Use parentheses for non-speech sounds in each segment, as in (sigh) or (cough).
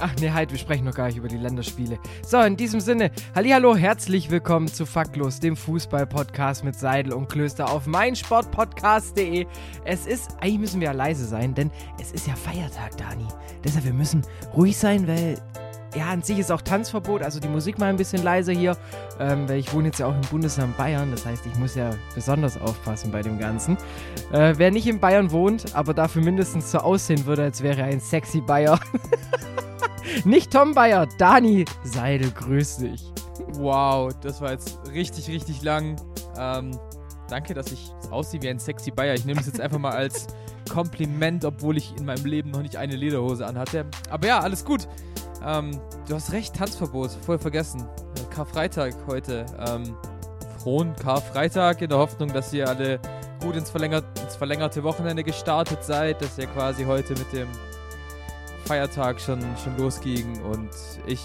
Ach nee, halt, wir sprechen noch gar nicht über die Länderspiele. So, in diesem Sinne, Hallihallo, herzlich willkommen zu Faktlos, dem Fußball-Podcast mit Seidel und Klöster auf meinsportpodcast.de. Es ist, eigentlich müssen wir ja leise sein, denn es ist ja Feiertag, Dani. Deshalb, wir müssen ruhig sein, weil ja, an sich ist auch Tanzverbot, also die Musik mal ein bisschen leiser hier, ähm, weil ich wohne jetzt ja auch im Bundesland Bayern, das heißt, ich muss ja besonders aufpassen bei dem Ganzen. Äh, wer nicht in Bayern wohnt, aber dafür mindestens so aussehen würde, als wäre er ein sexy Bayer. (laughs) nicht Tom Bayer, Dani Seidel, grüß dich. Wow, das war jetzt richtig, richtig lang. Ähm, danke, dass ich aussehe wie ein sexy Bayer. Ich nehme es jetzt einfach mal als Kompliment, obwohl ich in meinem Leben noch nicht eine Lederhose anhatte. Aber ja, alles gut. Ähm, du hast recht, Tanzverbot, voll vergessen. Äh, Karfreitag heute. Ähm, frohen Karfreitag in der Hoffnung, dass ihr alle gut ins, verlängert, ins verlängerte Wochenende gestartet seid, dass ihr quasi heute mit dem Feiertag schon, schon losging und ich.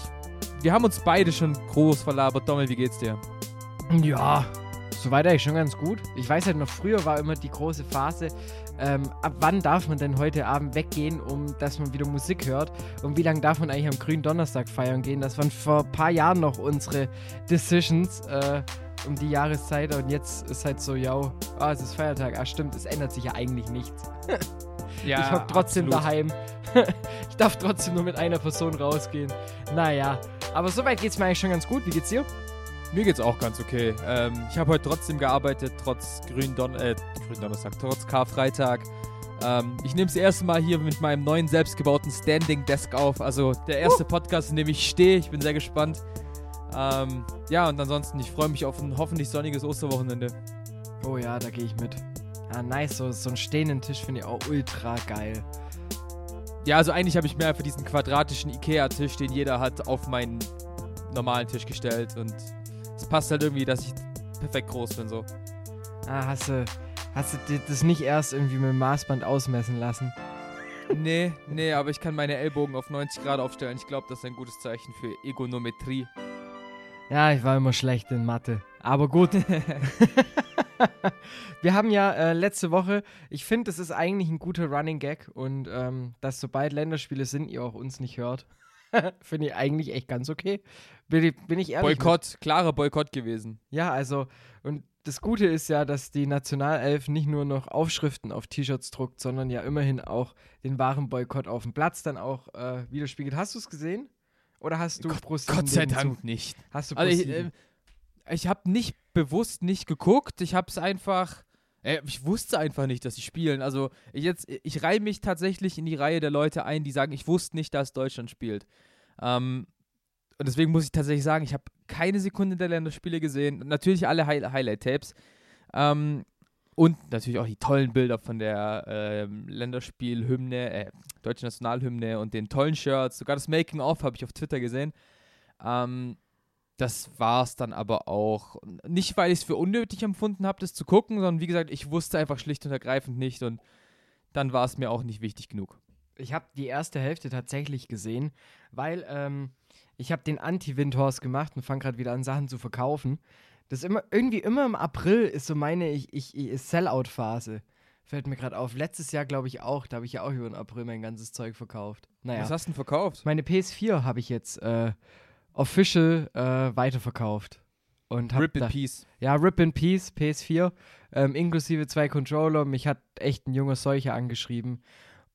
Wir haben uns beide schon groß verlabert. Dommel, wie geht's dir? Ja, soweit eigentlich schon ganz gut. Ich weiß halt noch, früher war immer die große Phase, ähm, ab wann darf man denn heute Abend weggehen, um dass man wieder Musik hört? Und wie lange darf man eigentlich am grünen Donnerstag feiern gehen? Das waren vor ein paar Jahren noch unsere Decisions äh, um die Jahreszeit. Und jetzt ist halt so, ja, ah, es ist Feiertag. Ah, stimmt, es ändert sich ja eigentlich nichts. (laughs) Ja, ich hock trotzdem absolut. daheim. (laughs) ich darf trotzdem nur mit einer Person rausgehen. Naja, aber soweit geht's mir eigentlich schon ganz gut. Wie geht's dir? Mir geht's auch ganz okay. Ähm, ich habe heute trotzdem gearbeitet, trotz grünen Don äh, grünen Donnerstag, trotz Karfreitag. Ähm, ich nehme das erste Mal hier mit meinem neuen selbstgebauten Standing Desk auf. Also der erste Podcast, in dem ich stehe. Ich bin sehr gespannt. Ähm, ja, und ansonsten, ich freue mich auf ein hoffentlich sonniges Osterwochenende. Oh ja, da gehe ich mit. Ah, nice. So, so einen stehenden Tisch finde ich auch ultra geil. Ja, also eigentlich habe ich mir einfach diesen quadratischen Ikea-Tisch, den jeder hat, auf meinen normalen Tisch gestellt. Und es passt halt irgendwie, dass ich perfekt groß bin so. Ah, hast du, hast du das nicht erst irgendwie mit dem Maßband ausmessen lassen? Nee, nee, aber ich kann meine Ellbogen auf 90 Grad aufstellen. Ich glaube, das ist ein gutes Zeichen für Egonometrie. Ja, ich war immer schlecht in Mathe. Aber gut. (laughs) Wir haben ja äh, letzte Woche, ich finde, das ist eigentlich ein guter Running Gag und ähm, dass sobald Länderspiele sind, ihr auch uns nicht hört. (laughs) finde ich eigentlich echt ganz okay. Bin ich, bin ich ehrlich. mit- Boykott, klarer Boykott gewesen. Ja, also, und das Gute ist ja, dass die Nationalelf nicht nur noch Aufschriften auf T-Shirts druckt, sondern ja immerhin auch den wahren Boykott auf dem Platz dann auch äh, widerspiegelt. Hast du es gesehen? Oder hast du Gott, ProSieben Gott sei Dank Zug- nicht. Hast du Also ich, ProSieben? äh, ich habe nicht bewusst nicht geguckt. Ich habe es einfach. Äh, ich wusste einfach nicht, dass sie spielen. Also ich jetzt, ich reihe mich tatsächlich in die Reihe der Leute ein, die sagen, ich wusste nicht, dass Deutschland spielt. Ähm, und deswegen muss ich tatsächlich sagen, ich habe keine Sekunde der Länderspiele gesehen. Natürlich alle Hi Highlight-Tapes. Ähm, und natürlich auch die tollen Bilder von der ähm, Länderspielhymne, äh, deutsche Nationalhymne und den tollen Shirts. Sogar das Making-of habe ich auf Twitter gesehen. Ähm, das war es dann aber auch. Nicht, weil ich es für unnötig empfunden habe, das zu gucken, sondern wie gesagt, ich wusste einfach schlicht und ergreifend nicht und dann war es mir auch nicht wichtig genug. Ich habe die erste Hälfte tatsächlich gesehen, weil ähm, ich habe den Anti-Windhorst gemacht und fange gerade wieder an, Sachen zu verkaufen. Das ist immer, irgendwie immer im April ist so meine ich, ich, ich Sellout-Phase. Fällt mir gerade auf. Letztes Jahr glaube ich auch, da habe ich ja auch über den April mein ganzes Zeug verkauft. Naja. Was hast du denn verkauft? Meine PS4 habe ich jetzt äh, official äh, weiterverkauft. Und hab Rip in da, Peace. Ja, Rip in Peace, PS4, ähm, inklusive zwei Controller. Mich hat echt ein junger Seucher angeschrieben.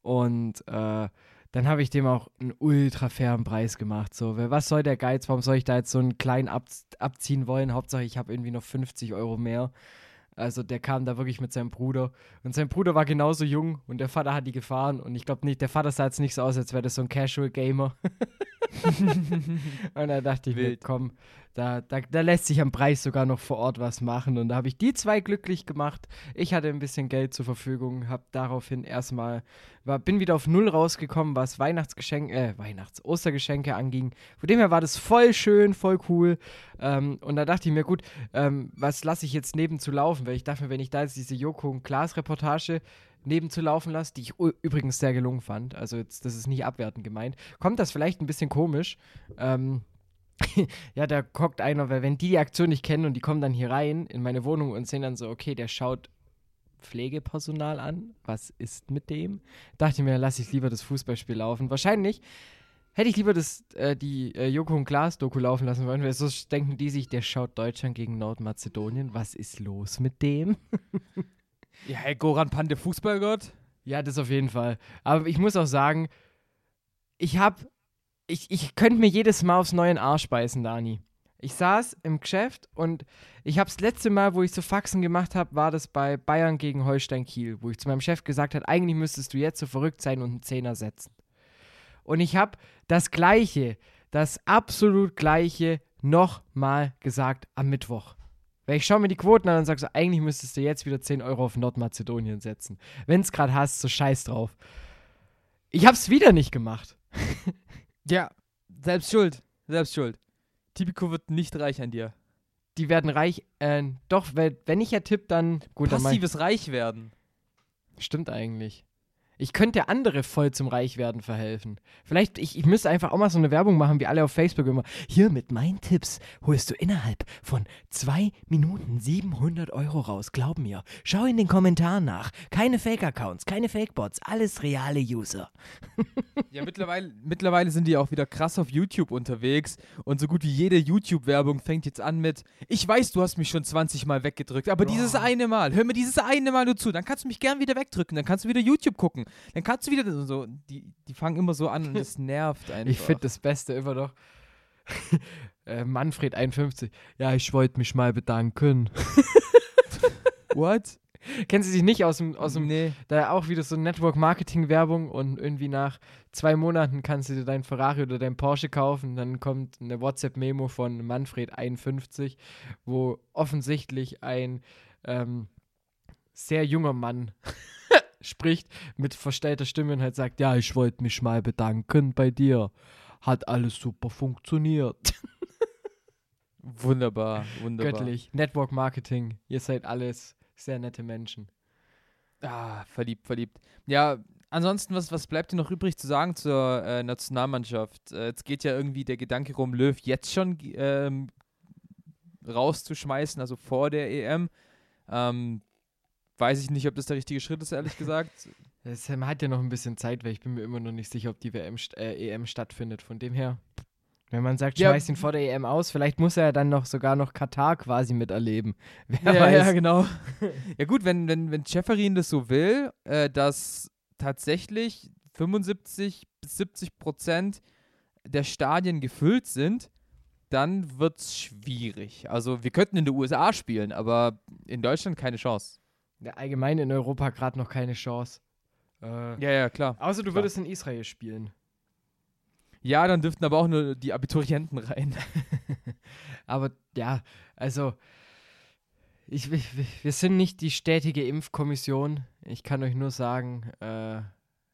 Und äh, dann habe ich dem auch einen ultra fairen Preis gemacht. So, was soll der Geiz? Warum soll ich da jetzt so einen kleinen ab abziehen wollen? Hauptsache, ich habe irgendwie noch 50 Euro mehr. Also der kam da wirklich mit seinem Bruder. Und sein Bruder war genauso jung und der Vater hat die gefahren. Und ich glaube nicht, der Vater sah jetzt nicht so aus, als wäre das so ein Casual Gamer. (laughs) (laughs) und da dachte ich mir, komm, Da, da, da lässt sich am Preis sogar noch vor Ort was machen. Und da habe ich die zwei glücklich gemacht. Ich hatte ein bisschen Geld zur Verfügung, habe daraufhin erstmal, war, bin wieder auf Null rausgekommen, was Weihnachtsgeschenke, äh, Weihnachts-, Ostergeschenke anging. Von dem her war das voll schön, voll cool. Ähm, und da dachte ich mir, gut, ähm, was lasse ich jetzt nebenzu laufen? Weil ich dachte mir, wenn ich da jetzt diese Joko und Klaas-Reportage nebenzu laufen lasse, die ich übrigens sehr gelungen fand, also jetzt, das ist nicht abwertend gemeint, kommt das vielleicht ein bisschen komisch. Ähm, (laughs) ja, da guckt einer, weil wenn die die Aktion nicht kennen und die kommen dann hier rein in meine Wohnung und sehen dann so, okay, der schaut Pflegepersonal an. Was ist mit dem? Dachte mir, lasse ich lieber das Fußballspiel laufen. Wahrscheinlich hätte ich lieber das, äh, die äh, Joko und Glas Doku laufen lassen wollen, weil so denken die sich, der schaut Deutschland gegen Nordmazedonien. Was ist los mit dem? (laughs) ja, hey, Goran Pande, Fußballgott. Ja, das auf jeden Fall. Aber ich muss auch sagen, ich habe ich, ich könnte mir jedes Mal aufs neue Arsch beißen, Dani. Ich saß im Geschäft und ich habe das letzte Mal, wo ich so Faxen gemacht habe, war das bei Bayern gegen Holstein Kiel, wo ich zu meinem Chef gesagt habe, eigentlich müsstest du jetzt so verrückt sein und einen Zehner setzen. Und ich habe das Gleiche, das absolut Gleiche nochmal gesagt am Mittwoch. Weil ich schaue mir die Quoten an und sage so, eigentlich müsstest du jetzt wieder 10 Euro auf Nordmazedonien setzen. Wenn es gerade hast, so scheiß drauf. Ich habe es wieder nicht gemacht. (laughs) Ja, selbst schuld. Selbst schuld. Tipico wird nicht reich an dir. Die werden reich, äh, doch, wenn ich ja tippe, dann gut. Passives dann Reich werden. Stimmt eigentlich. Ich könnte andere voll zum Reichwerden verhelfen. Vielleicht, ich, ich müsste einfach auch mal so eine Werbung machen, wie alle auf Facebook immer. Hier mit meinen Tipps holst du innerhalb von zwei Minuten 700 Euro raus. Glaub mir. Schau in den Kommentaren nach. Keine Fake-Accounts, keine Fake-Bots, alles reale User. (laughs) ja, mittlerweile, mittlerweile sind die auch wieder krass auf YouTube unterwegs und so gut wie jede YouTube-Werbung fängt jetzt an mit: Ich weiß, du hast mich schon 20 Mal weggedrückt, aber oh. dieses eine Mal, hör mir dieses eine Mal nur zu, dann kannst du mich gern wieder wegdrücken, dann kannst du wieder YouTube gucken. Dann kannst du wieder so, die, die fangen immer so an und es (laughs) nervt einfach. Ich finde das Beste immer noch. (laughs) äh, Manfred 51. Ja, ich wollte mich mal bedanken. (laughs) What? Kennen Sie sich nicht aus dem, aus dem nee. da auch wieder so Network-Marketing-Werbung und irgendwie nach zwei Monaten kannst du dir dein Ferrari oder dein Porsche kaufen. Dann kommt eine WhatsApp-Memo von Manfred 51, wo offensichtlich ein ähm, sehr junger Mann spricht mit verstellter Stimme und halt sagt, ja, ich wollte mich mal bedanken bei dir. Hat alles super funktioniert. (laughs) wunderbar, wunderbar. Göttlich. Network Marketing. Ihr seid alles sehr nette Menschen. Ah, verliebt, verliebt. Ja, ansonsten, was, was bleibt dir noch übrig zu sagen zur äh, Nationalmannschaft? Äh, jetzt geht ja irgendwie der Gedanke rum, Löw jetzt schon ähm, rauszuschmeißen, also vor der EM. Ähm, weiß ich nicht, ob das der richtige Schritt ist, ehrlich gesagt. (laughs) Sam hat ja noch ein bisschen Zeit, weil ich bin mir immer noch nicht sicher, ob die WM, äh, EM stattfindet. Von dem her, wenn man sagt, ja. schmeiß ihn vor der EM aus, vielleicht muss er ja dann noch sogar noch Katar quasi miterleben. (laughs) Wer ja, weiß. ja, genau. (laughs) ja gut, wenn, wenn, wenn Schäferin das so will, äh, dass tatsächlich 75 bis 70 Prozent der Stadien gefüllt sind, dann wird es schwierig. Also wir könnten in den USA spielen, aber in Deutschland keine Chance allgemein in Europa gerade noch keine Chance. Äh, ja, ja, klar. Außer du klar. würdest in Israel spielen. Ja, dann dürften aber auch nur die Abiturienten rein. (laughs) (laughs) aber ja, also ich, wir sind nicht die stetige Impfkommission. Ich kann euch nur sagen, äh,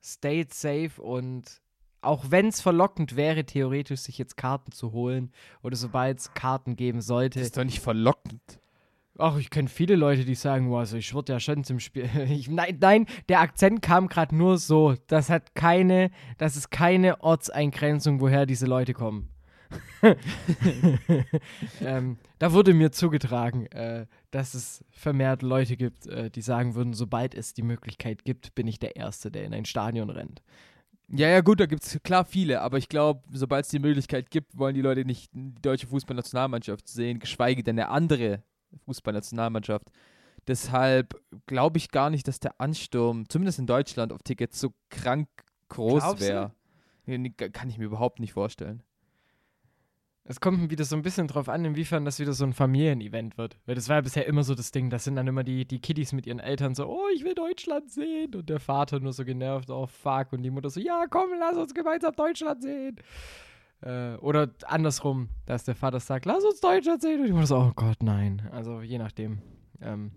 stay safe und auch wenn es verlockend wäre, theoretisch sich jetzt Karten zu holen oder sobald es Karten geben sollte. Das ist doch nicht verlockend. Ach, ich kenne viele Leute, die sagen, oh, also ich würde ja schon zum Spiel. (laughs) Ich, nein, nein, der Akzent kam gerade nur so. Das hat keine, das ist keine Ortseingrenzung, woher diese Leute kommen. (laughs) ähm, da wurde mir zugetragen, äh, dass es vermehrt Leute gibt, äh, die sagen würden, sobald es die Möglichkeit gibt, bin ich der Erste, der in ein Stadion rennt. Ja, ja, gut, da gibt es klar viele, aber ich glaube, sobald es die Möglichkeit gibt, wollen die Leute nicht die deutsche Fußballnationalmannschaft sehen, geschweige denn eine andere Fußballnationalmannschaft. Deshalb glaube ich gar nicht, dass der Ansturm, zumindest in Deutschland, auf Tickets so krank groß wäre. Kann ich mir überhaupt nicht vorstellen. Es kommt wieder so ein bisschen drauf an, inwiefern das wieder so ein Familienevent wird. Weil das war ja bisher immer so das Ding. Das sind dann immer die, die Kiddies mit ihren Eltern so, oh, ich will Deutschland sehen. Und der Vater nur so genervt, oh fuck. Und die Mutter so, ja, komm, lass uns gemeinsam Deutschland sehen. Äh, oder andersrum, dass der Vater sagt, lass uns Deutsch erzählen. Und ich muss so, oh Gott, nein. Also je nachdem. Ähm,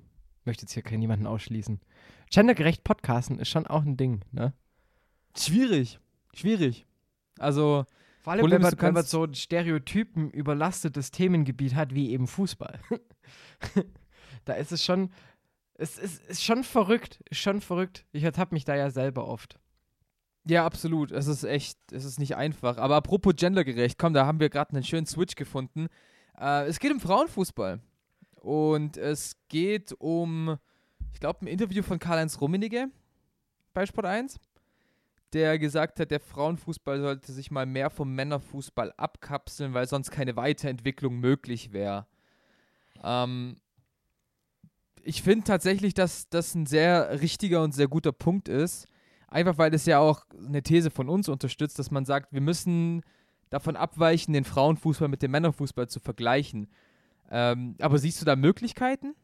möchte jetzt hier keinen niemanden ausschließen. Gendergerecht Podcasten ist schon auch ein Ding, ne? Schwierig. Schwierig. Also, Vor allem, Problem wenn man, wenn man so ein Stereotypen überlastetes Themengebiet hat, wie eben Fußball. (laughs) da ist es schon, es ist, ist schon verrückt, schon verrückt. Ich ertappe mich da ja selber oft. Ja, absolut. Es ist echt, es ist nicht einfach. Aber apropos gendergerecht, komm, da haben wir gerade einen schönen Switch gefunden. Äh, es geht um Frauenfußball. Und es geht um, ich glaube, ein Interview von Karl-Heinz Rummenigge bei Sport 1, der gesagt hat, der Frauenfußball sollte sich mal mehr vom Männerfußball abkapseln, weil sonst keine Weiterentwicklung möglich wäre. Ähm, ich finde tatsächlich, dass das ein sehr richtiger und sehr guter Punkt ist. Einfach weil es ja auch eine These von uns unterstützt, dass man sagt, wir müssen davon abweichen, den Frauenfußball mit dem Männerfußball zu vergleichen. Ähm, aber siehst du da Möglichkeiten?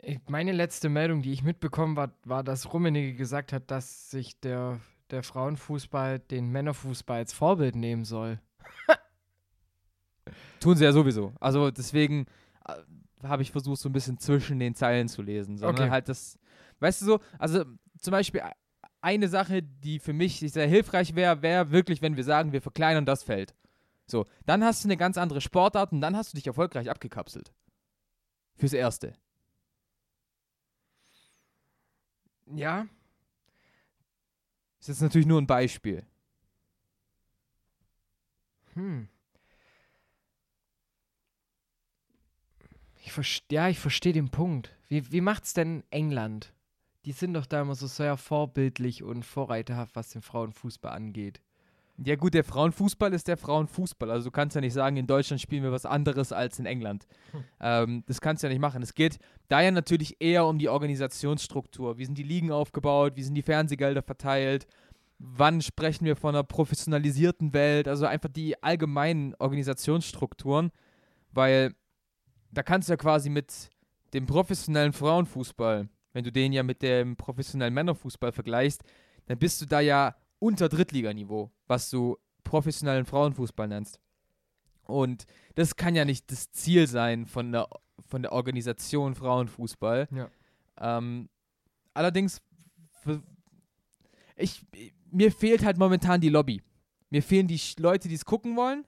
Ich, meine letzte Meldung, die ich mitbekommen war, war, dass Rummenigge gesagt hat, dass sich der, der Frauenfußball den Männerfußball als Vorbild nehmen soll. (laughs) Tun sie ja sowieso. Also deswegen äh, habe ich versucht, so ein bisschen zwischen den Zeilen zu lesen. Sondern Okay. halt das, weißt du so, also zum Beispiel eine Sache, die für mich sehr hilfreich wäre, wäre wirklich, wenn wir sagen, wir verkleinern das Feld. So, dann hast du eine ganz andere Sportart und dann hast du dich erfolgreich abgekapselt. Fürs Erste. Ja, Das ist jetzt natürlich nur ein Beispiel. Hm. Ich ja, ich verstehe den Punkt. Wie, wie macht's denn England? Die sind doch da immer so sehr vorbildlich und vorreiterhaft, was den Frauenfußball angeht. Ja gut, der Frauenfußball ist der Frauenfußball. Also du kannst ja nicht sagen, in Deutschland spielen wir was anderes als in England. Ähm, das kannst du ja nicht machen. Es geht da ja natürlich eher um die Organisationsstruktur. Wie sind die Ligen aufgebaut? Wie sind die Fernsehgelder verteilt? Wann sprechen wir von einer professionalisierten Welt? Also einfach die allgemeinen Organisationsstrukturen. Weil da kannst du ja quasi mit dem professionellen Frauenfußball, wenn du den ja mit dem professionellen Männerfußball vergleichst, dann bist du da ja unter Drittliganiveau, was du professionellen Frauenfußball nennst. Und das kann ja nicht das Ziel sein von der, von der Organisation Frauenfußball. Ja. Ähm, allerdings, ich, mir fehlt halt momentan die Lobby. Mir fehlen die Leute, die es gucken wollen.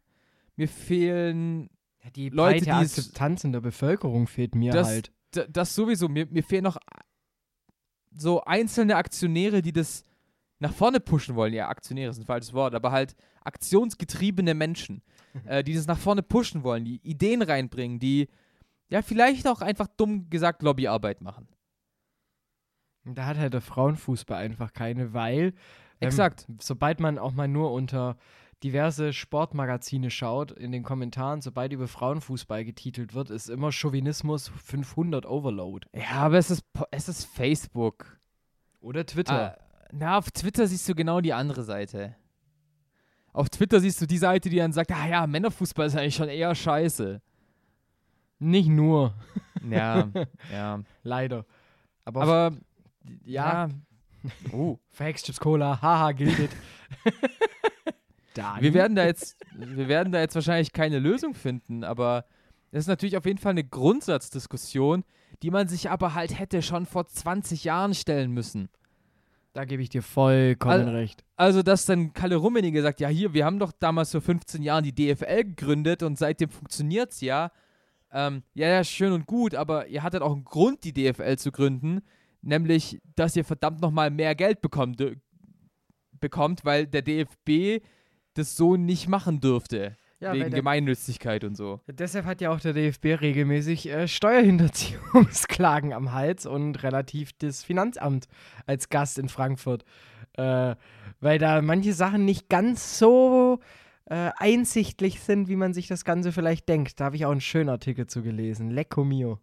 Mir fehlen Ja, die Leute, die es- Akzeptanz in der Bevölkerung fehlt mir das, halt. das sowieso. Mir, mir fehlen noch so einzelne Aktionäre, die das nach vorne pushen wollen. Ja, Aktionäre ist ein falsches Wort, aber halt aktionsgetriebene Menschen, äh, die das nach vorne pushen wollen, die Ideen reinbringen, die ja vielleicht auch einfach dumm gesagt Lobbyarbeit machen. Da hat halt der Frauenfußball einfach keine, weil ähm, Exakt. sobald man auch mal nur unter diverse Sportmagazine schaut, in den Kommentaren, sobald über Frauenfußball getitelt wird, ist immer Chauvinismus 500 Overload. Ja, aber es ist, es ist Facebook. Oder Twitter. Ah, na, auf Twitter siehst du genau die andere Seite. Auf Twitter siehst du die Seite, die dann sagt, ah ja, Männerfußball ist eigentlich schon eher scheiße. Nicht nur, Ja, (laughs) ja. leider. Aber, Aber ja, ja. Oh. Facts, Chips, Cola, haha, gildet. (laughs) Dann. Wir werden da jetzt, wir werden da jetzt wahrscheinlich keine Lösung finden, aber das ist natürlich auf jeden Fall eine Grundsatzdiskussion, die man sich aber halt hätte schon vor 20 Jahren stellen müssen. Da gebe ich dir vollkommen Al- recht. Also, dass dann Kalle Rummenigge sagt, ja hier, wir haben doch damals vor 15 Jahren die DFL gegründet und seitdem funktioniert's ja. Ähm, ja, ja, schön und gut, aber ihr hattet auch einen Grund, die DFL zu gründen, nämlich, dass ihr verdammt nochmal mehr Geld bekommt, äh, bekommt, weil der DFB das so nicht machen dürfte. Ja, wegen der- Gemeinnützigkeit und so. Deshalb hat ja auch der DFB regelmäßig äh, Steuerhinterziehungsklagen am Hals und relativ das Finanzamt als Gast in Frankfurt. Äh, weil da manche Sachen nicht ganz so äh, einsichtlich sind, wie man sich das Ganze vielleicht denkt. Da habe ich auch einen schönen Artikel zu gelesen. Lecco mio.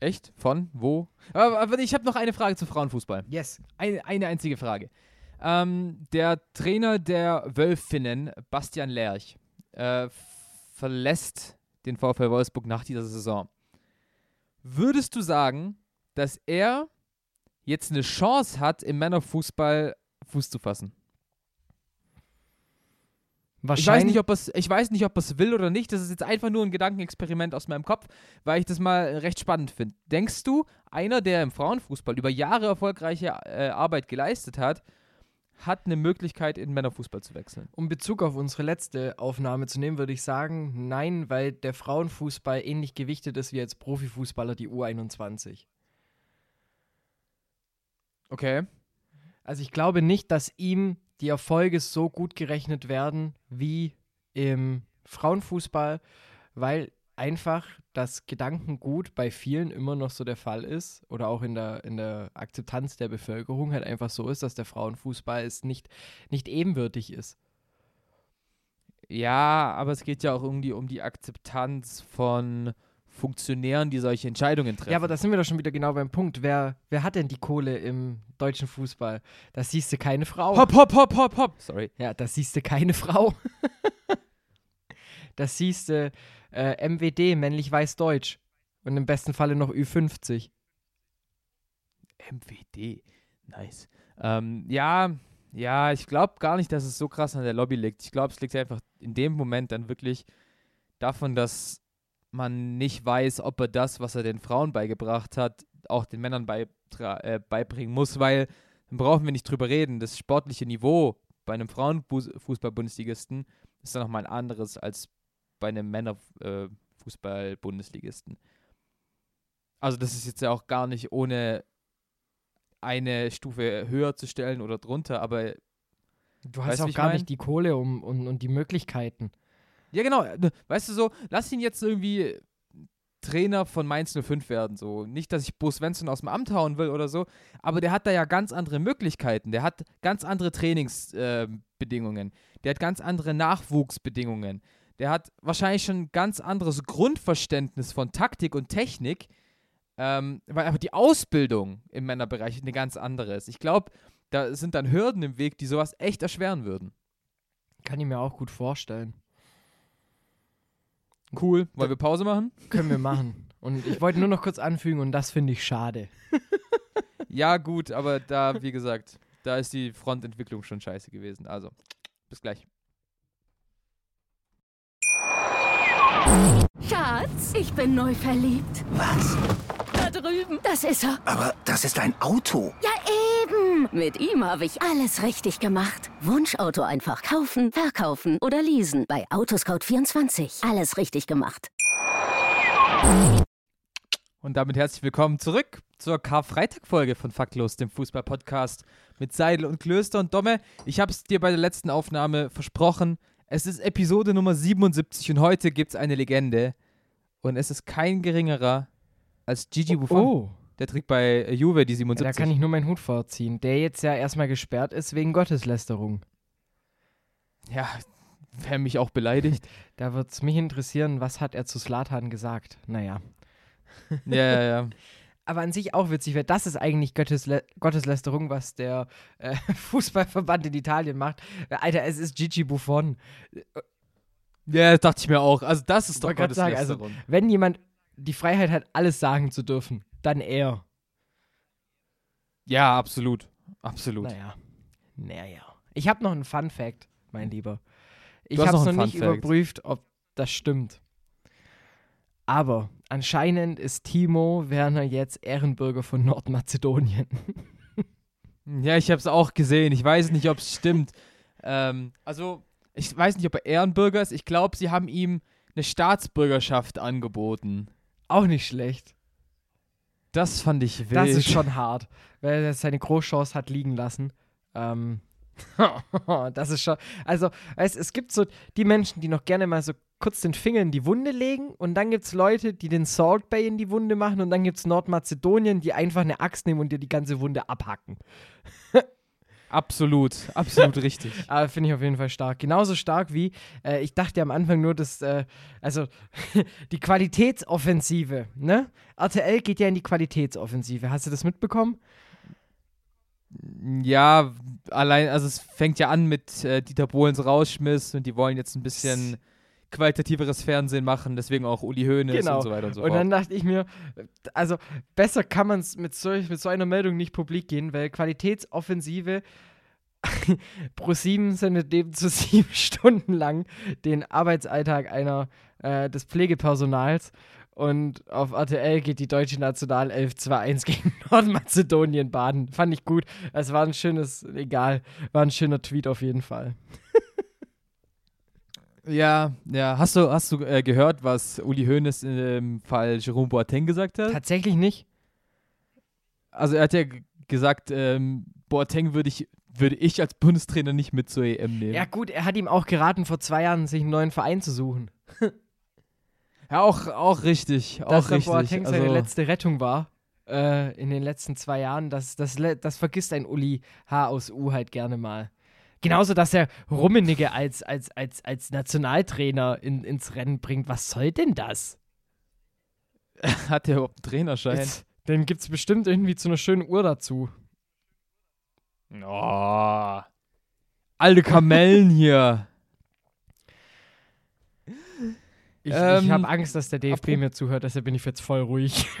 Echt? Von? Wo? Aber, aber ich habe noch eine Frage zu Frauenfußball. Yes. Eine, eine einzige Frage. Ähm, der Trainer der Wölfinnen, Bastian Lerch, äh, verlässt den VfL Wolfsburg nach dieser Saison. Würdest du sagen, dass er jetzt eine Chance hat, im Männerfußball Fuß zu fassen? Ich weiß, Wahrscheinlich. nicht, ob es, ich weiß nicht, ob es will oder nicht. Das ist jetzt einfach nur ein Gedankenexperiment aus meinem Kopf, weil ich das mal recht spannend finde. Denkst du, einer, der im Frauenfußball über Jahre erfolgreiche äh, Arbeit geleistet hat, hat eine Möglichkeit, in Männerfußball zu wechseln? um Bezug auf unsere letzte Aufnahme zu nehmen, würde ich sagen, nein, weil der Frauenfußball ähnlich gewichtet ist wie als Profifußballer die U21. Okay. Also ich glaube nicht, dass ihm die Erfolge so gut gerechnet werden wie im Frauenfußball, weil einfach das Gedankengut bei vielen immer noch so der Fall ist oder auch in der, in der Akzeptanz der Bevölkerung halt einfach so ist, dass der Frauenfußball ist nicht, nicht ebenbürtig ist. Ja, aber es geht ja auch irgendwie um die Akzeptanz von Funktionären, die solche Entscheidungen treffen. Ja, aber da sind wir doch schon wieder genau beim Punkt. Wer, wer hat denn die Kohle im deutschen Fußball? Da siehst du keine Frau. hopp, hopp, hopp, hopp, hopp. Sorry. Ja, da siehst du keine Frau. (laughs) das siehst du äh, MWD, männlich weiß Deutsch. Und im besten Falle noch Ü50. MWD. Nice. Ähm, ja, ja, ich glaube gar nicht, dass es so krass an der Lobby liegt. Ich glaube, es liegt einfach in dem Moment dann wirklich davon, dass man nicht weiß, ob er das, was er den Frauen beigebracht hat, auch den Männern äh, beibringen muss, weil dann brauchen wir nicht drüber reden. Das sportliche Niveau bei einem Frauenfußball-Bundesligisten ist dann nochmal ein anderes als bei einem Männerfußball-Bundesligisten. Also das ist jetzt ja auch gar nicht ohne eine Stufe höher zu stellen oder drunter, aber Du Weißt hast du, auch gar mein? nicht die Kohle um, und, und die Möglichkeiten. ja genau, äh, weißt du so, lass ihn jetzt irgendwie Trainer von Mainz 05 werden, so. Nicht, dass ich Bo Svensson aus dem Amt hauen will oder so, aber der hat da ja ganz andere Möglichkeiten. Der hat ganz andere Trainingsbedingungen. Äh, der hat ganz andere Nachwuchsbedingungen. Der hat wahrscheinlich schon ein ganz anderes Grundverständnis von Taktik und Technik, ähm, weil einfach die Ausbildung im Männerbereich eine ganz andere ist. Ich glaube, da sind dann Hürden im Weg, die sowas echt erschweren würden. Kann ich mir auch gut vorstellen. Cool. Wollen wir Pause machen? Können wir machen. Und ich wollte nur noch kurz anfügen, und das finde ich schade. (laughs) Ja, gut, aber da, wie gesagt, da ist die Frontentwicklung schon scheiße gewesen. Also, bis gleich. Schatz, ich bin neu verliebt. Was? Da drüben. Das ist er. Aber das ist ein Auto. Ja, eben. Mit ihm habe ich alles richtig gemacht. Wunschauto einfach kaufen, verkaufen oder leasen. Bei Autoscout24. Alles richtig gemacht. Und damit herzlich willkommen zurück zur Karfreitag-Folge von Faktlos, dem Fußball-Podcast mit Seidel und Klöster. Und Domme, ich habe es dir bei der letzten Aufnahme versprochen. Es ist Episode Nummer 77 und heute gibt es eine Legende. Und es ist kein geringerer als Gigi Buffon. Oh, Der trägt bei äh, Juve die ja, 77. da kann ich nur meinen Hut vorziehen. Der jetzt ja erstmal gesperrt ist wegen Gotteslästerung. ja, wer mich auch beleidigt. (laughs) Da wird es mich interessieren, was hat er zu Slatan gesagt? Naja. ja, ja, ja. (laughs) Aber an sich auch witzig, weil das ist eigentlich Gotteslä Gotteslästerung, was der äh, (laughs) Fußballverband in Italien macht. Alter, es ist Gigi Buffon. Ja, das dachte ich mir auch. Also, das ist doch grad sagen, also- Gotteslästerung. Wenn jemand die Freiheit hat, alles sagen zu dürfen, dann er. Ja, absolut. Absolut. Naja. Naja. Ich habe noch einen Fun Fact, mein Lieber. Ich habe es noch noch nicht Fact. überprüft, ob das stimmt. Aber anscheinend ist Timo Werner jetzt Ehrenbürger von Nordmazedonien. Ja, ich habe es auch gesehen. Ich weiß nicht, ob es stimmt. Ähm, also, ich weiß nicht, ob er Ehrenbürger ist. Ich glaube, sie haben ihm eine Staatsbürgerschaft angeboten. Auch nicht schlecht. Das fand ich wild. Das ist schon hart, weil er seine Großchance hat liegen lassen. Ähm, (laughs) das ist schon. Also, es, es gibt so die Menschen, die noch gerne mal so kurz den Finger in die Wunde legen und dann gibt es Leute, die den Salt Bay in die Wunde machen und dann gibt es Nordmazedonien, die einfach eine Axt nehmen und dir die ganze Wunde abhacken. Absolut, absolut richtig. Aber (laughs) finde ich auf jeden Fall stark. Genauso stark wie, äh, ich dachte am Anfang nur, dass, äh, also (laughs) die Qualitätsoffensive, ne? RTL geht ja in die Qualitätsoffensive. Hast du das mitbekommen? Ja, allein, also es fängt ja an mit äh, Dieter Bohlens Rausschmiss und die wollen jetzt ein bisschen qualitativeres Fernsehen machen, deswegen auch Uli Hoeneß Genau. und so weiter und so Und fort. dann dachte ich mir, also besser kann man es mit, solch, mit so einer Meldung nicht publik gehen, weil Qualitätsoffensive, Pro7 sendet ebenso sieben Stunden lang den Arbeitsalltag einer äh, des Pflegepersonals. Und auf RTL geht die deutsche Nationalelf 2-1 gegen (laughs) Nordmazedonien baden. Fand ich gut. Es war ein schönes, egal, war ein schöner Tweet auf jeden Fall. (laughs) Ja, ja. Hast du, hast du äh, gehört, was Uli Hoeneß im Fall Jerome Boateng gesagt hat? Tatsächlich nicht. Also er hat ja gesagt, ähm, Boateng würde ich, würde ich als Bundestrainer nicht mit zur EM nehmen. Ja, gut, er hat ihm auch geraten, vor zwei Jahren sich einen neuen Verein zu suchen. (laughs) Ja, auch, auch richtig. Dass auch der richtig. Boateng seine also, letzte Rettung war äh, in den letzten zwei Jahren, das, das, das vergisst ein Uli H. aus U halt gerne mal. Genauso, dass er Rummenigge als, als, als, als Nationaltrainer in, ins Rennen bringt. Was soll denn das? (laughs) hat er überhaupt einen Trainerschein? Jetzt, den gibt es bestimmt irgendwie zu einer schönen Uhr dazu. Oh. Alte Kamellen hier. Ich, Ähm, ich habe Angst, dass der DFB mir zuhört, deshalb bin ich jetzt voll ruhig. (laughs)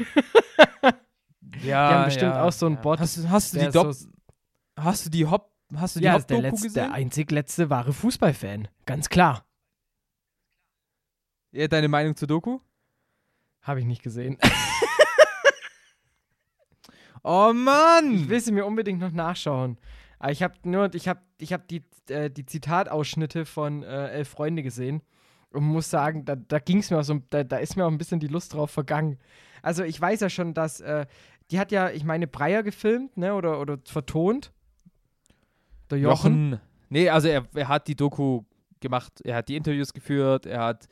Ja, Die haben bestimmt auch so einen Bot, Hast, du- hast du der die Dop so- Hast du die Hop Hast du die Ja, ist der, Hop-Doku letzte, der gesehen? einzig letzte wahre Fußballfan. Ganz klar. Ja, deine Meinung zur Doku? Habe ich nicht gesehen. (laughs) Oh Mann! Ich will sie mir unbedingt noch nachschauen. Aber ich habe nur, ich habe ich hab die, äh, die Zitatausschnitte von äh, Elf Freunde gesehen und muss sagen, da, da ging es mir auch so, da, da ist mir auch ein bisschen die Lust drauf vergangen. Also ich weiß ja schon, dass, äh, die hat ja, ich meine, Breyer gefilmt, ne, oder, oder vertont. Der Jochen. Jochen. Nee, also er, er hat die Doku gemacht, er hat die Interviews geführt, er hat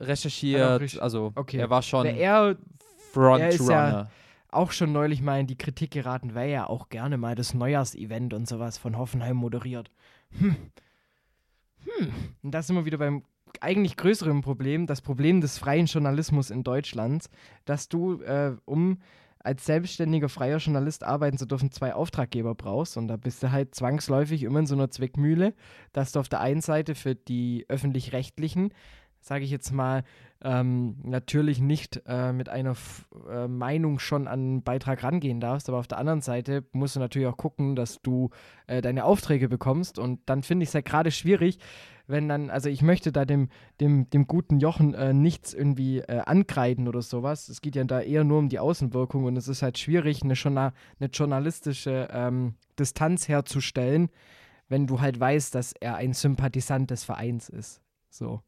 recherchiert, recherch- also Okay. er war schon er er Frontrunner. auch schon neulich mal in die Kritik geraten, weil er auch gerne mal das Neujahrsevent und sowas von Hoffenheim moderiert. Hm. Hm. Und da sind wir wieder beim eigentlich größeren Problem, das Problem des freien Journalismus in Deutschland, dass du, äh, um als selbstständiger freier Journalist arbeiten zu dürfen, zwei Auftraggeber brauchst. Und da bist du halt zwangsläufig immer in so einer Zwickmühle, dass du auf der einen Seite für die öffentlich-rechtlichen, sage ich jetzt mal, ähm, natürlich nicht äh, mit einer F äh, Meinung schon an einen Beitrag rangehen darfst, aber auf der anderen Seite musst du natürlich auch gucken, dass du äh, deine Aufträge bekommst und dann finde ich es ja gerade schwierig, wenn dann, also ich möchte da dem, dem, dem guten Jochen äh, nichts irgendwie äh, ankreiden oder sowas. Es geht ja da eher nur um die Außenwirkung und es ist halt schwierig, eine, Journa eine journalistische ähm, Distanz herzustellen, wenn du halt weißt, dass er ein Sympathisant des Vereins ist. So.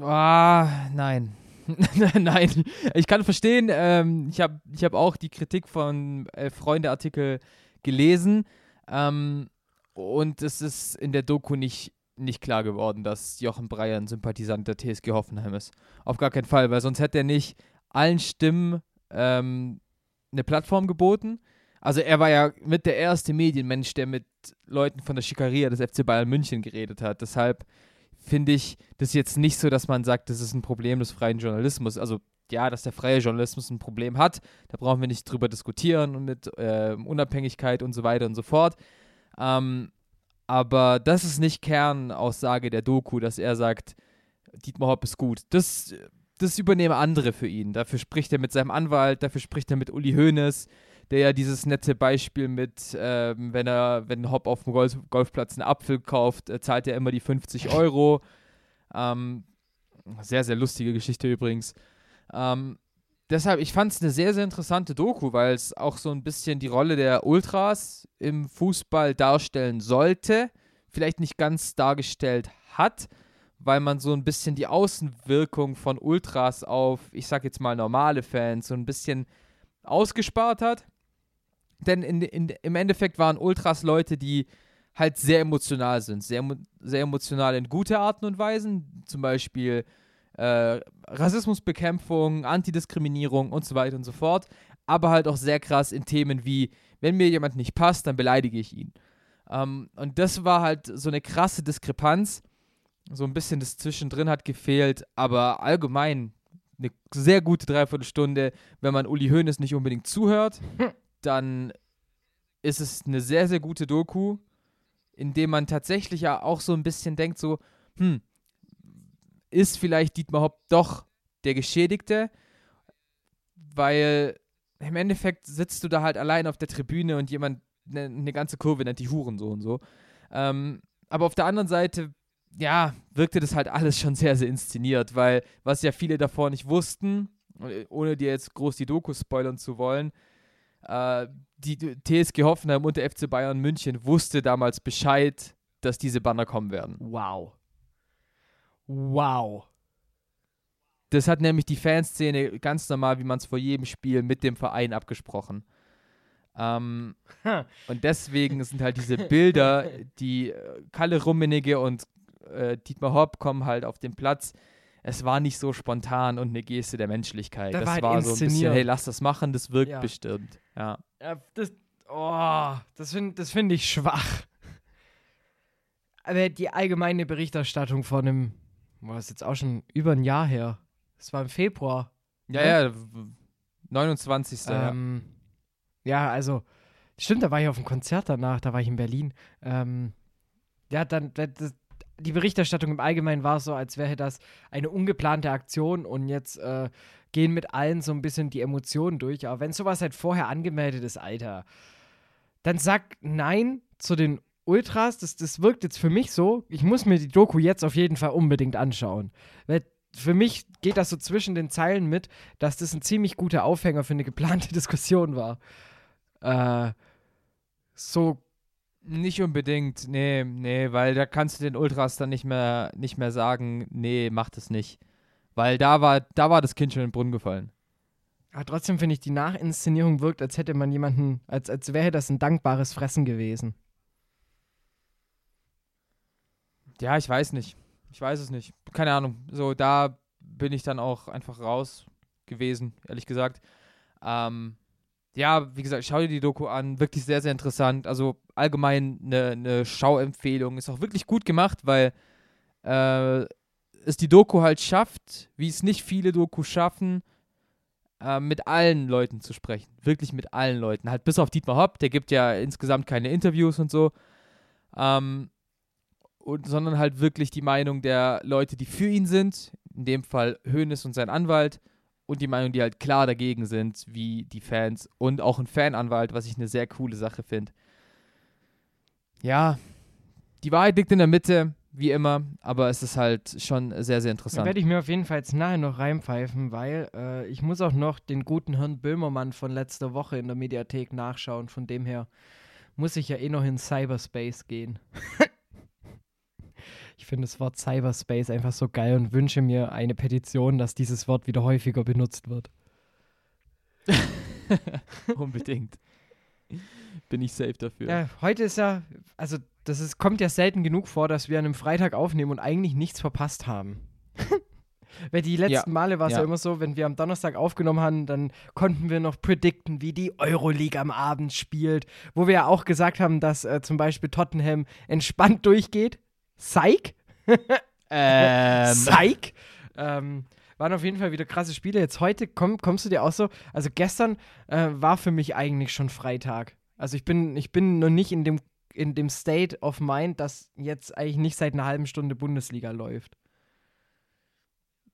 Ah, nein. (laughs) nein, ich kann verstehen, ähm, ich habe ich hab auch die Kritik von äh, Freunde-Artikel gelesen ähm, und es ist in der Doku nicht, nicht klar geworden, dass Jochen Breyer ein Sympathisant der TSG Hoffenheim ist. Auf gar keinen Fall, weil sonst hätte er nicht allen Stimmen ähm, eine Plattform geboten. Also er war ja mit der erste Medienmensch, der mit Leuten von der Schikaria des FC Bayern München geredet hat. Deshalb finde ich das jetzt nicht so, dass man sagt, das ist ein Problem des freien Journalismus. Also ja, dass der freie Journalismus ein Problem hat, da brauchen wir nicht drüber diskutieren und mit äh, Unabhängigkeit und so weiter und so fort. Ähm, aber das ist nicht Kernaussage der Doku, dass er sagt, Dietmar Hopp ist gut. Das, das übernehmen andere für ihn. Dafür spricht er mit seinem Anwalt, dafür spricht er mit Uli Hoeneß, der ja dieses nette Beispiel mit, ähm, wenn er, wenn Hopp auf dem Golf Golfplatz einen Apfel kauft, äh, zahlt er immer die 50 Euro. Ähm, sehr, sehr lustige Geschichte übrigens. Ähm, deshalb, ich fand es eine sehr, sehr interessante Doku, weil es auch so ein bisschen die Rolle der Ultras im Fußball darstellen sollte. Vielleicht nicht ganz dargestellt hat, weil man so ein bisschen die Außenwirkung von Ultras auf, ich sag jetzt mal, normale Fans so ein bisschen ausgespart hat. Denn in, in, im Endeffekt waren Ultras Leute, die halt sehr emotional sind. Sehr, sehr emotional in gute Arten und Weisen. Zum Beispiel äh, Rassismusbekämpfung, Antidiskriminierung und so weiter und so fort. Aber halt auch sehr krass in Themen wie, wenn mir jemand nicht passt, dann beleidige ich ihn. Ähm, und das war halt so eine krasse Diskrepanz. So ein bisschen das Zwischendrin hat gefehlt, aber allgemein eine sehr gute Dreiviertelstunde. Wenn man Uli Hoeneß nicht unbedingt zuhört, (laughs) dann ist es eine sehr, sehr gute Doku, in dem man tatsächlich ja auch so ein bisschen denkt, so, hm, ist vielleicht Dietmar Hopp doch der Geschädigte, weil im Endeffekt sitzt du da halt allein auf der Tribüne und jemand eine ne ganze Kurve nennt die Hurensohn so. Ähm, aber auf der anderen Seite, ja, wirkte das halt alles schon sehr, sehr inszeniert, weil was ja viele davor nicht wussten, ohne dir jetzt groß die Doku spoilern zu wollen, äh, die TSG Hoffenheim und der FC Bayern München wusste damals Bescheid, dass diese Banner kommen werden. Wow. Wow. Das hat nämlich die Fanszene ganz normal, wie man es vor jedem Spiel mit dem Verein abgesprochen. Ähm, und deswegen sind halt diese Bilder, (laughs) die äh, Kalle Rummenigge und äh, Dietmar Hopp kommen halt auf den Platz. Es war nicht so spontan und eine Geste der Menschlichkeit. Da das war halt war so ein bisschen, hey, lass das machen, das wirkt Ja. bestimmt. Ja. Ja, das, oh, das finde das find ich schwach. Aber die allgemeine Berichterstattung von einem, war es jetzt auch schon über ein Jahr her. Das war im Februar. Ja, ja, w- 29. ja. Ähm, ja, also, stimmt, da war ich auf dem Konzert danach, da war ich in Berlin. Ähm, ja, dann, das- die Berichterstattung im Allgemeinen war so, als wäre das eine ungeplante Aktion und jetzt äh, gehen mit allen so ein bisschen die Emotionen durch. Aber wenn sowas halt vorher angemeldet ist, Alter, dann sag Nein zu den Ultras. Das, das wirkt jetzt für mich so. Ich muss mir die Doku jetzt auf jeden Fall unbedingt anschauen. Weil für mich geht das so zwischen den Zeilen mit, dass das ein ziemlich guter Aufhänger für eine geplante (laughs) Diskussion war. Äh, so, Nicht unbedingt, nee, nee, weil da kannst du den Ultras dann nicht mehr, nicht mehr sagen, nee, mach das nicht. Weil da war, da war das Kind schon in den Brunnen gefallen. aber trotzdem finde ich, die Nachinszenierung wirkt, als hätte man jemanden, als, als wäre das ein dankbares Fressen gewesen. Ja, ich weiß nicht. Ich weiß es nicht. Keine Ahnung. So, da bin ich dann auch einfach raus gewesen, ehrlich gesagt. Ähm, ja, wie gesagt, schau dir die Doku an. Wirklich sehr, sehr interessant. Also allgemein eine, eine Schauempfehlung. Ist auch wirklich gut gemacht, weil äh, es die Doku halt schafft, wie es nicht viele Dokus schaffen, äh, mit allen Leuten zu sprechen. Wirklich mit allen Leuten. Halt bis auf Dietmar Hopp, der gibt ja insgesamt keine Interviews und so. Ähm, und, sondern halt wirklich die Meinung der Leute, die für ihn sind, in dem Fall Hoeneß und sein Anwalt, und die Meinung, die halt klar dagegen sind, wie die Fans und auch ein Fananwalt, was ich eine sehr coole Sache finde. Ja, die Wahrheit liegt in der Mitte, wie immer, aber es ist halt schon sehr, sehr interessant. werde ich mir auf jeden Fall jetzt nachher noch reinpfeifen, weil äh, ich muss auch noch den guten Herrn Böhmermann von letzter Woche in der Mediathek nachschauen. Von dem her muss ich ja eh noch in Cyberspace gehen. (laughs) ich finde das Wort Cyberspace einfach so geil und wünsche mir eine Petition, dass dieses Wort wieder häufiger benutzt wird. (laughs) (laughs) Unbedingt. Bin ich safe dafür. Ja, heute ist ja, also das ist, kommt ja selten genug vor, dass wir an einem Freitag aufnehmen und eigentlich nichts verpasst haben. (laughs) Weil die letzten Male war es ja. ja. immer so, wenn wir am Donnerstag aufgenommen haben, dann konnten wir noch predikten, wie die Euroleague am Abend spielt. Wo wir ja auch gesagt haben, dass äh, zum Beispiel Tottenham entspannt (laughs) durchgeht. Psych? Ähm, (laughs) Psych? Ähm, waren auf jeden Fall wieder krasse Spiele. Jetzt heute komm, kommst du dir auch so. Also gestern äh, war für mich eigentlich schon Freitag. Also ich bin, ich bin noch nicht in dem, in dem State of Mind, dass jetzt eigentlich nicht seit einer halben Stunde Bundesliga läuft.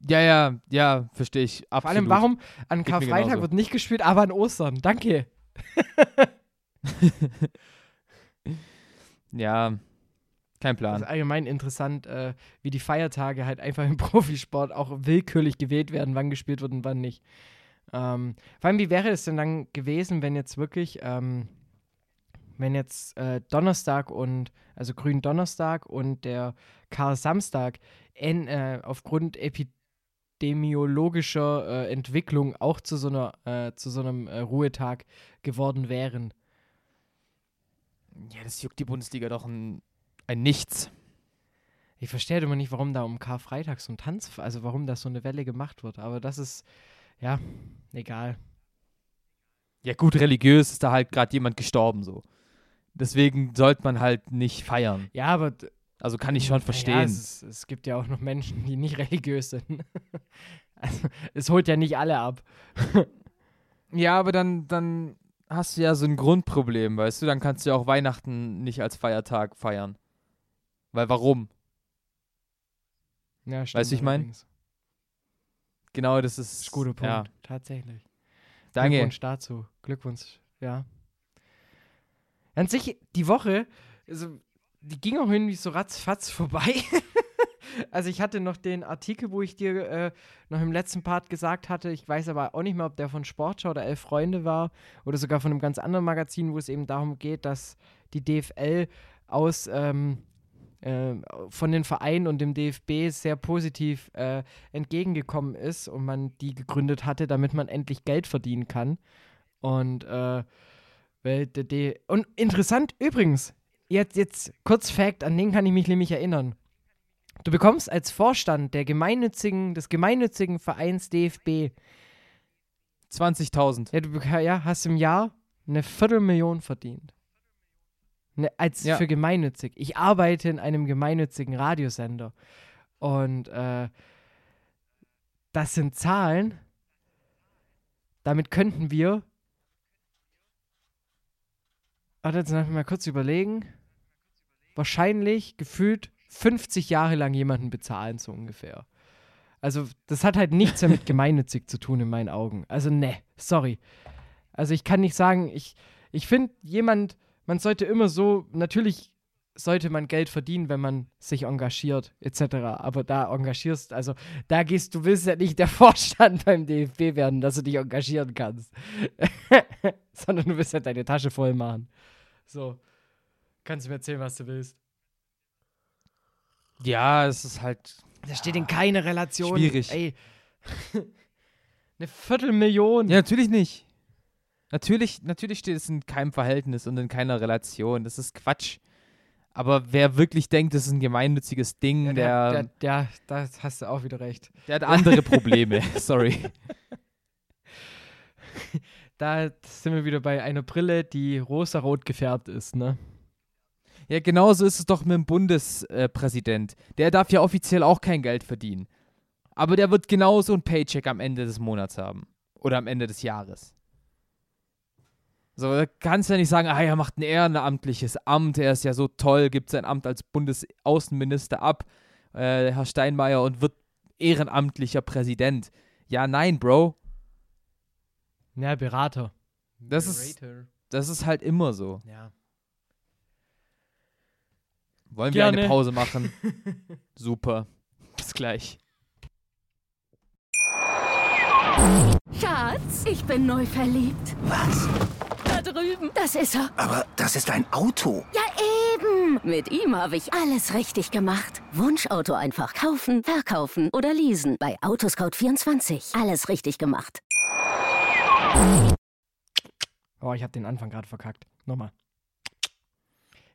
ja, ja, ja, verstehe ich. Absolut. Vor allem, warum an Karfreitag wird nicht gespielt, aber an Ostern. Danke. (laughs) Ja, kein Das Plan. ist allgemein interessant, äh, wie die Feiertage halt einfach im (laughs) Profisport auch willkürlich gewählt werden, wann gespielt wird und wann nicht. Ähm, vor allem, wie wäre es denn dann gewesen, wenn jetzt wirklich, ähm, wenn jetzt äh, Donnerstag und, also Grün Donnerstag und der Karl Samstag en, äh, aufgrund epidemiologischer äh, Entwicklung auch zu so einer, äh, zu so einem äh, Ruhetag geworden wären. Ja, das juckt die Bundesliga doch ein, ein Nichts. Ich verstehe immer nicht, warum da um Karfreitag so ein Tanz, also warum da so eine Welle gemacht wird. Aber das ist, ja, egal. Ja, gut, religiös ist da halt gerade jemand gestorben so. Deswegen sollte man halt nicht feiern. Ja, aber Also kann ich schon verstehen. es, es gibt ja auch noch Menschen, die nicht (laughs) religiös sind. also, es holt ja nicht alle ab. (laughs) Ja, aber dann, dann hast du ja so ein Grundproblem, weißt du? Dann kannst du ja auch Weihnachten nicht als Feiertag feiern. Weil warum? Ja, Weißt du, ich mein? allerdings. Genau, das ist. Das ist ein guter Punkt, Ja, tatsächlich. danke. Glückwunsch dazu. Glückwunsch, ja. An sich, die Woche, also, die ging auch irgendwie so ratzfatz vorbei. (laughs) also ich hatte noch den Artikel, wo ich dir äh, noch im letzten Part gesagt hatte, ich weiß aber auch nicht mehr, ob der von Sportschau oder Elf Freunde war oder sogar von einem ganz anderen Magazin, wo es eben darum geht, dass die DFL aus ähm, äh, von den Vereinen und dem DFB sehr positiv äh, entgegengekommen ist und man die gegründet hatte, damit man endlich Geld verdienen kann. Und äh, weil der D und interessant übrigens, jetzt, jetzt kurz Fact, an den kann ich mich nämlich erinnern. Du bekommst als Vorstand der gemeinnützigen, des gemeinnützigen Vereins DFB 20.000. ja, du ja, hast im Jahr eine Viertelmillion verdient. Ne, als Ja. für gemeinnützig. Ich arbeite in einem gemeinnützigen Radiosender. Und äh, das sind Zahlen. Damit könnten wir. Warte, jetzt lass mich mal kurz überlegen. Wahrscheinlich gefühlt 50 Jahre lang jemanden bezahlen, so ungefähr. Also, das hat halt nichts mehr mit (laughs) gemeinnützig zu tun in meinen Augen. Also, ne, sorry. Also, ich kann nicht sagen, ich, ich finde, jemand, man sollte immer so, natürlich sollte man Geld verdienen, wenn man sich engagiert, etc. Aber da engagierst, also da gehst du, willst ja nicht der (laughs) Vorstand beim DFB werden, dass du dich engagieren kannst. (laughs) Sondern du willst ja deine Tasche voll machen. So. Kannst du mir erzählen, was du willst. Ja, es ist halt. Das steht in keiner Relation. Schwierig. Ey. (laughs) Eine Viertelmillion. Ja, natürlich nicht. Natürlich, natürlich steht es in keinem Verhältnis und in keiner Relation. Das ist Quatsch. Aber wer wirklich denkt, das ist ein gemeinnütziges Ding, Ja, der, der, der, da hast du auch wieder recht. der hat andere Probleme. (laughs) Sorry. (laughs) Da sind wir wieder bei einer Brille, die rosarot gefärbt ist, ne? Ja, genauso ist es doch mit dem Bundespräsident. Der darf ja offiziell auch kein Geld verdienen. Aber der wird genauso ein Paycheck am Ende des Monats haben. Oder am Ende des Jahres. So, da kannst du ja nicht sagen, ah, er macht ein ehrenamtliches Amt, er ist ja so toll, gibt sein Amt als Bundesaußenminister ab, äh, Herr Steinmeier, und wird ehrenamtlicher Präsident. Ja, nein, Bro. Ja, Berater. Das ist, das ist halt immer so. Ja. Wollen wir Gerne. eine Pause machen? (laughs) Super. Bis gleich. Schatz, ich bin neu verliebt. Was? Da drüben. Das ist er. Aber das ist ein Auto. Ja, eben. Mit ihm habe ich alles richtig gemacht. Wunschauto einfach kaufen, verkaufen oder leasen. Bei Autoscout24. Alles richtig gemacht. Oh, ich habe den Anfang gerade verkackt. Nochmal.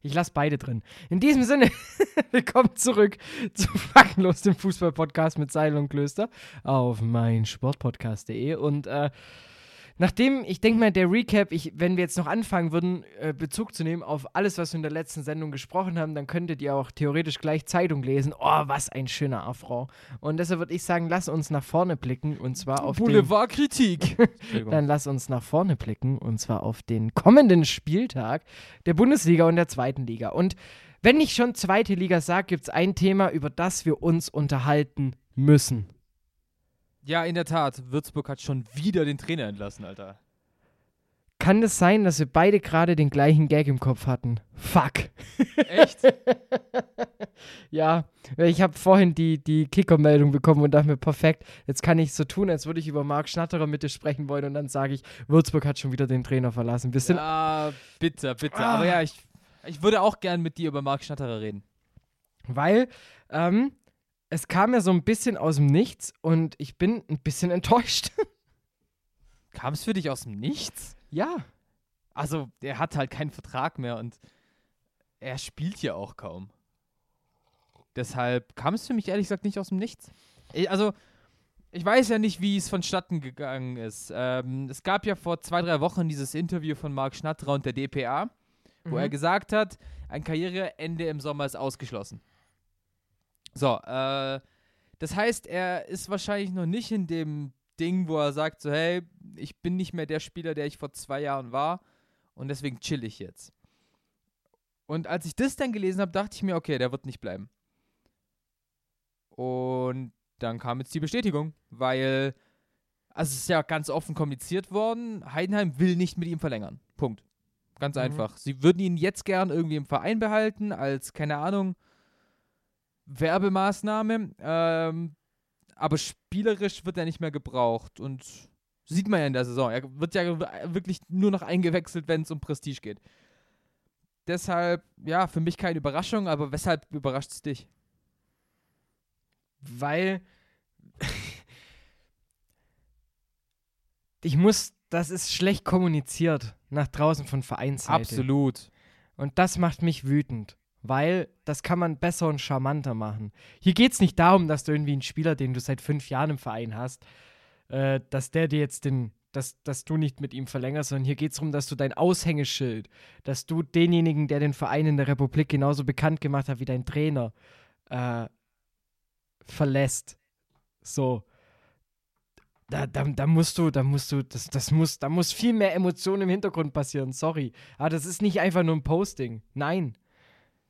Ich lasse beide drin. In diesem Sinne, (laughs) willkommen zurück zu Faktenlos, dem Fußball-Podcast mit Seil und Klöster auf meinsportpodcast.de. Und äh, nachdem, ich denke mal, der Recap, ich, wenn wir jetzt noch anfangen würden, äh, Bezug zu nehmen auf alles, was wir in der letzten Sendung gesprochen haben, dann könntet ihr auch theoretisch gleich Zeitung lesen. Oh, was ein schöner Affront. Und deshalb würde ich sagen, lass uns nach vorne blicken und zwar auf den... Boulevardkritik. (laughs) Dann lass uns nach vorne blicken und zwar auf den kommenden Spieltag der Bundesliga und der zweiten Liga. Und wenn ich schon zweite Liga sage, gibt es ein Thema, über das wir uns unterhalten müssen. Ja, in der Tat. Würzburg hat schon wieder den Trainer entlassen, Alter. Kann es sein, dass wir beide gerade den gleichen Gag im Kopf hatten? Fuck. Echt? (laughs) Ja, ich habe vorhin die, die Kicker-Meldung bekommen und dachte mir, perfekt, jetzt kann ich so tun, als würde ich über Marc Schnatterer mit dir sprechen wollen und dann sage ich, Würzburg hat schon wieder den Trainer verlassen. Wir sind ah, bitte, bitte. Ah. Aber ja, ich, ich würde auch gern mit dir über Marc Schnatterer reden. Weil ähm, es kam ja so ein bisschen aus dem Nichts und ich bin ein bisschen enttäuscht. (laughs) Kam es für dich aus dem Nichts? ja. Also, der hat halt keinen Vertrag mehr und er spielt ja auch kaum. Deshalb kam es für mich ehrlich gesagt nicht aus dem Nichts. Ich, also, ich weiß ja nicht, wie es vonstatten gegangen ist. Ähm, es gab ja vor zwei, drei Wochen dieses Interview von Marc Schnatterer und der DPA, wo Mhm. er gesagt hat, ein Karriereende im Sommer ist ausgeschlossen. So, äh, das heißt, er ist wahrscheinlich noch nicht in dem Ding, wo er sagt, so, hey, ich bin nicht mehr der Spieler, der ich vor zwei Jahren war und deswegen chill ich jetzt. Und als ich das dann gelesen habe, dachte ich mir, okay, der wird nicht bleiben. Und dann kam jetzt die Bestätigung, weil, also es ist ja ganz offen kommuniziert worden, Heidenheim will nicht mit ihm verlängern. Punkt. Ganz Mhm. einfach. Sie würden ihn jetzt gern irgendwie im Verein behalten, als, keine Ahnung, Werbemaßnahme. Ähm, aber spielerisch wird er nicht mehr gebraucht. Und sieht man ja in der Saison. Er wird ja wirklich nur noch eingewechselt, wenn es um Prestige geht. Deshalb, ja, für mich keine Überraschung, aber weshalb überrascht es dich? weil (laughs) ich muss, das ist schlecht kommuniziert nach draußen von Vereinsseite. Absolut. Und das macht mich wütend, weil das kann man besser und charmanter machen. Hier geht es nicht darum, dass du irgendwie einen Spieler, den du seit fünf Jahren im Verein hast, äh, dass der dir jetzt den, dass, dass du nicht mit ihm verlängerst, sondern hier geht es darum, dass du dein Aushängeschild, dass du denjenigen, der den Verein in der Republik genauso bekannt gemacht hat wie dein Trainer, äh, verlässt. So. Da, da, da musst du, da musst du, das, das muss, da muss viel mehr Emotion im Hintergrund passieren, sorry. Aber das ist nicht einfach nur ein Posting. Nein.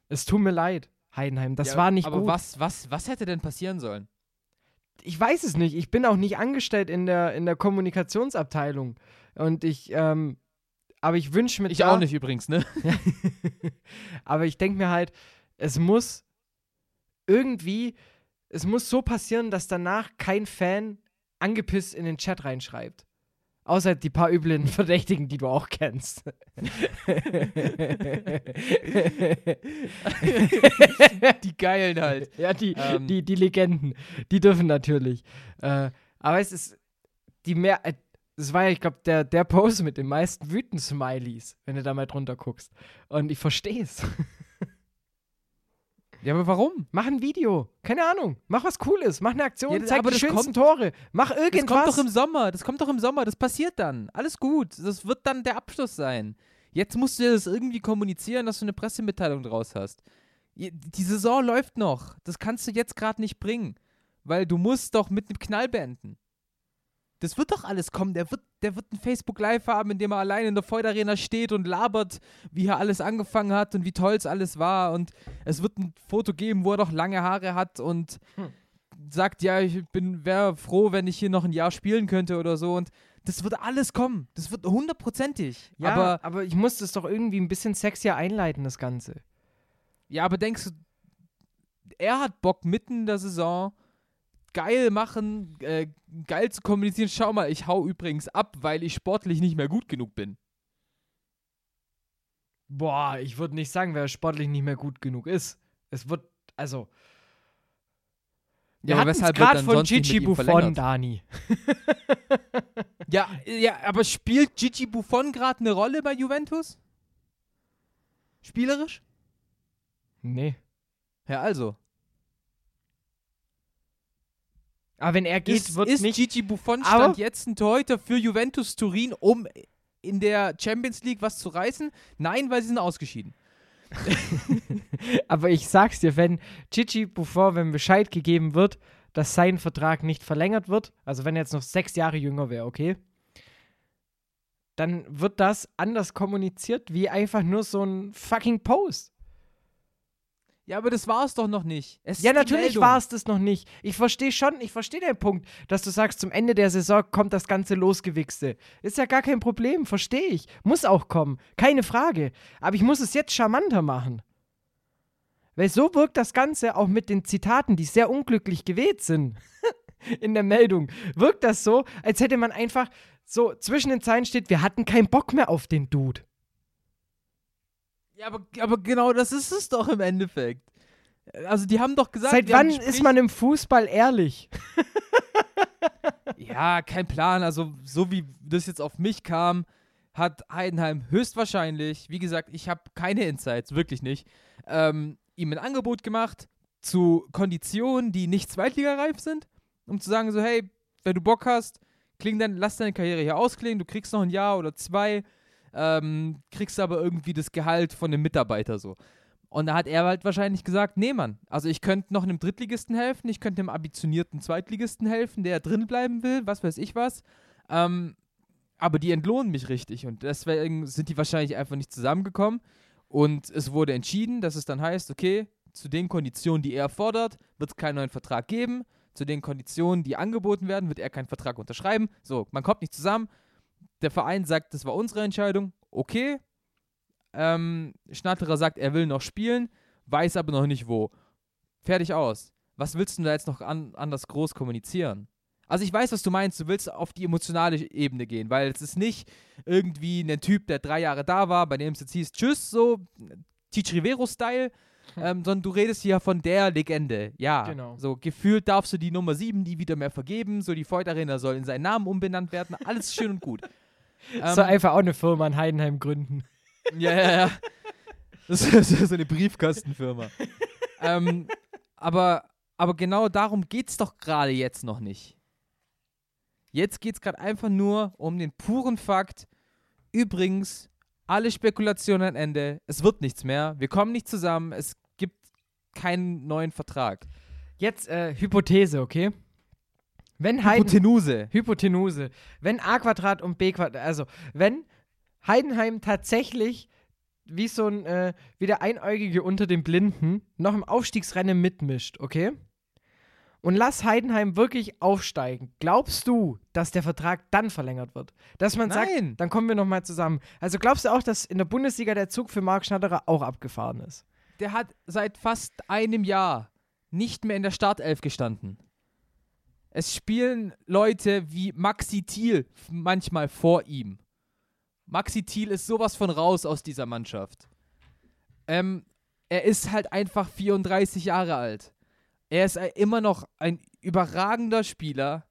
Es tut mir leid, Heidenheim. Das Ja, war nicht aber gut. Was, was, was hätte denn passieren sollen? Ich weiß es nicht. Ich bin auch nicht angestellt in der, in der Kommunikationsabteilung. Und ich, ähm, aber ich wünsche mir Ich da, auch nicht übrigens, ne? (laughs) aber ich denke mir halt, es muss irgendwie, es muss so passieren, dass danach kein Fan angepisst in den Chat reinschreibt. Außer die paar üblen (laughs) Verdächtigen, die du auch kennst. (laughs) Die geilen halt. ja, die, Ähm. die, die Legenden, die dürfen natürlich. Äh, aber es ist die mehr. Äh, es war ja, ich glaube, der, der Post mit den meisten wütenden Smileys, wenn du da mal drunter guckst. Und ich verstehe es. Ja, aber warum? Mach ein Video. Keine Ahnung. Mach was Cooles. Mach eine Aktion. Ja, zeig aber die schönsten Tore. Mach Das kommt irgendwas. doch im Sommer. Das kommt doch im Sommer. Das passiert dann. Alles gut. Das wird dann der Abschluss sein. Jetzt musst du ja das irgendwie kommunizieren, dass du eine Pressemitteilung draus hast. Die Saison läuft noch. Das kannst du jetzt gerade nicht bringen. Weil du musst doch mit einem Knall beenden. Das wird doch alles kommen. Der wird, der wird ein Facebook Live haben, in dem er allein in der Feud Arena steht und labert, wie hier alles angefangen hat und wie toll es alles war. Und es wird ein Foto geben, wo er doch lange Haare hat und Hm. sagt, ja, ich bin wäre froh, wenn ich hier noch ein Jahr spielen könnte oder so. Und das wird alles kommen. Das wird hundertprozentig. ja, aber, aber, ich muss das doch irgendwie ein bisschen sexier einleiten, das Ganze. ja, aber denkst du, er hat Bock mitten in der Saison geil machen, äh, geil zu kommunizieren. Schau mal, ich hau übrigens ab, weil ich sportlich nicht mehr gut genug bin. Boah, ich würde nicht sagen, wer sportlich nicht mehr gut genug ist. Es wird, also. Wir Ja, hatten es weshalb gerade von Gigi Buffon? Dani. Ja, ja, aber spielt Gigi Buffon gerade eine Rolle bei Juventus? Spielerisch? Nee. Ja, also. Aber wenn er geht, ist wird ist nicht. Gigi Buffon Aber- stand jetzt ein Torhüter für Juventus Turin, um in der Champions League was zu reißen? Nein, weil sie sind ausgeschieden. (laughs) Aber ich sag's dir, wenn Gigi Buffon, wenn Bescheid gegeben wird, dass sein Vertrag nicht verlängert wird, also wenn er jetzt noch sechs Jahre jünger wäre, okay, dann wird das anders kommuniziert wie einfach nur so ein fucking Post. Ja, aber das war es doch noch nicht. Es Ja, natürlich war es das noch nicht. Ich verstehe schon, ich verstehe den Punkt, dass du sagst, zum Ende der Saison kommt das ganze Losgewichste. Ist ja gar kein Problem, verstehe ich. Muss auch kommen, keine Frage. Aber ich muss es jetzt charmanter machen. Weil so wirkt das Ganze auch mit den Zitaten, die sehr unglücklich gewählt sind. (laughs) In der Meldung wirkt das so, als hätte man einfach so zwischen den Zeilen steht, wir hatten keinen Bock mehr auf den Dude. Ja, aber, aber genau das ist es doch im Endeffekt. Also, die haben doch gesagt. Seit wann ist man im Fußball ehrlich? (laughs) Ja, kein Plan. Also, so wie das jetzt auf mich kam, hat Heidenheim höchstwahrscheinlich, wie gesagt, ich habe keine Insights, wirklich nicht, ähm, ihm ein Angebot gemacht zu Konditionen, die nicht zweitligareif sind, um zu sagen, so, hey, wenn du Bock hast, kling dann, lass deine Karriere hier ausklingen, du kriegst noch ein Jahr oder zwei, ähm, kriegst aber irgendwie das Gehalt von dem Mitarbeiter so. Und da hat er halt wahrscheinlich gesagt, nee, Mann, also ich könnte noch einem Drittligisten helfen, ich könnte einem ambitionierten Zweitligisten helfen, der drin bleiben will, was weiß ich was. Ähm, aber die entlohnen mich richtig und deswegen sind die wahrscheinlich einfach nicht zusammengekommen. Und es wurde entschieden, dass es dann heißt, okay, zu den Konditionen, die er fordert, wird es keinen neuen Vertrag geben. Zu den Konditionen, die angeboten werden, wird er keinen Vertrag unterschreiben. So, man kommt nicht zusammen. Der Verein sagt, das war unsere Entscheidung. Okay, Ähm, Schnatterer sagt, er will noch spielen, weiß aber noch nicht wo. Fertig aus. Was willst du da jetzt noch an, anders groß kommunizieren? Also ich weiß, was du meinst. Du willst auf die emotionale Ebene gehen, weil es ist nicht irgendwie ein Typ, der drei Jahre da war, bei dem es jetzt hieß, tschüss, so Tic Rivero-Style, ähm, sondern du redest hier von der Legende. Ja, Genau. so gefühlt darfst du die Nummer 7 nie wieder mehr vergeben, so die Voigt Arena soll in seinen Namen umbenannt werden, alles schön und gut. (laughs) Soll einfach auch eine Firma in Heidenheim gründen. Ja, ja, ja. (laughs) Das ist so eine Briefkastenfirma. (laughs) ähm, aber, aber genau darum geht es doch gerade jetzt noch nicht. Jetzt geht es gerade einfach nur um den puren Fakt. Übrigens, alle Spekulationen ein Ende. Es wird nichts mehr. Wir kommen nicht zusammen. Es gibt keinen neuen Vertrag. Jetzt äh, Hypothese, okay? Wenn Heiden Hypotenuse. Hypotenuse. Wenn a Quadrat und b Quadrat, also wenn Heidenheim tatsächlich wie so ein, äh, wie der Einäugige unter den Blinden noch im Aufstiegsrennen mitmischt, okay? Und lass Heidenheim wirklich aufsteigen. Glaubst du, dass der Vertrag dann verlängert wird? Dass man sagt, Nein. dann kommen wir nochmal zusammen. Also glaubst du auch, dass in der Bundesliga der Zug für Marc Schnatterer auch abgefahren ist? Der hat seit fast einem Jahr nicht mehr in der Startelf gestanden. Es spielen Leute wie Maxi Thiel manchmal vor ihm. Maxi Thiel ist sowas von raus aus dieser Mannschaft. Ähm, er ist halt einfach 34 Jahre alt. Er ist immer noch ein überragender Spieler,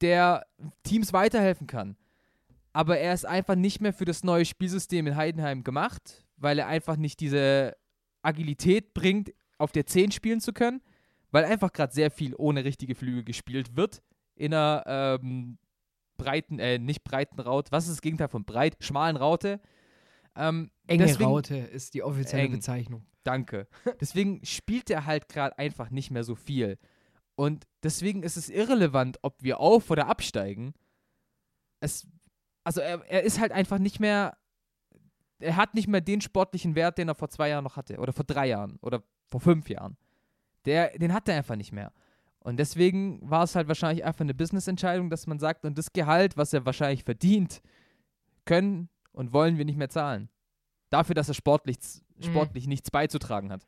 der Teams weiterhelfen kann. Aber er ist einfach nicht mehr für das neue Spielsystem in Heidenheim gemacht, weil er einfach nicht diese Agilität bringt, auf der 10 spielen zu können, weil einfach gerade sehr viel ohne richtige Flügel gespielt wird. In einer ähm, breiten, äh, nicht breiten Raute. Was ist das Gegenteil von breit? Schmalen Raute. Ähm, Enge deswegen- Raute ist die offizielle Eng. Bezeichnung. Danke. (laughs) Deswegen spielt er halt gerade einfach nicht mehr so viel. Und deswegen ist es irrelevant, ob wir auf- oder absteigen. Es, also er, er ist halt einfach nicht mehr, er hat nicht mehr den sportlichen Wert, den er vor zwei Jahren noch hatte. Oder vor drei Jahren. Oder vor fünf Jahren. Der, den hat er einfach nicht mehr. Und deswegen war es halt wahrscheinlich einfach eine Business-Entscheidung, dass man sagt, und das Gehalt, was er wahrscheinlich verdient, können und wollen wir nicht mehr zahlen. Dafür, dass er sportlich, sportlich nichts beizutragen hat.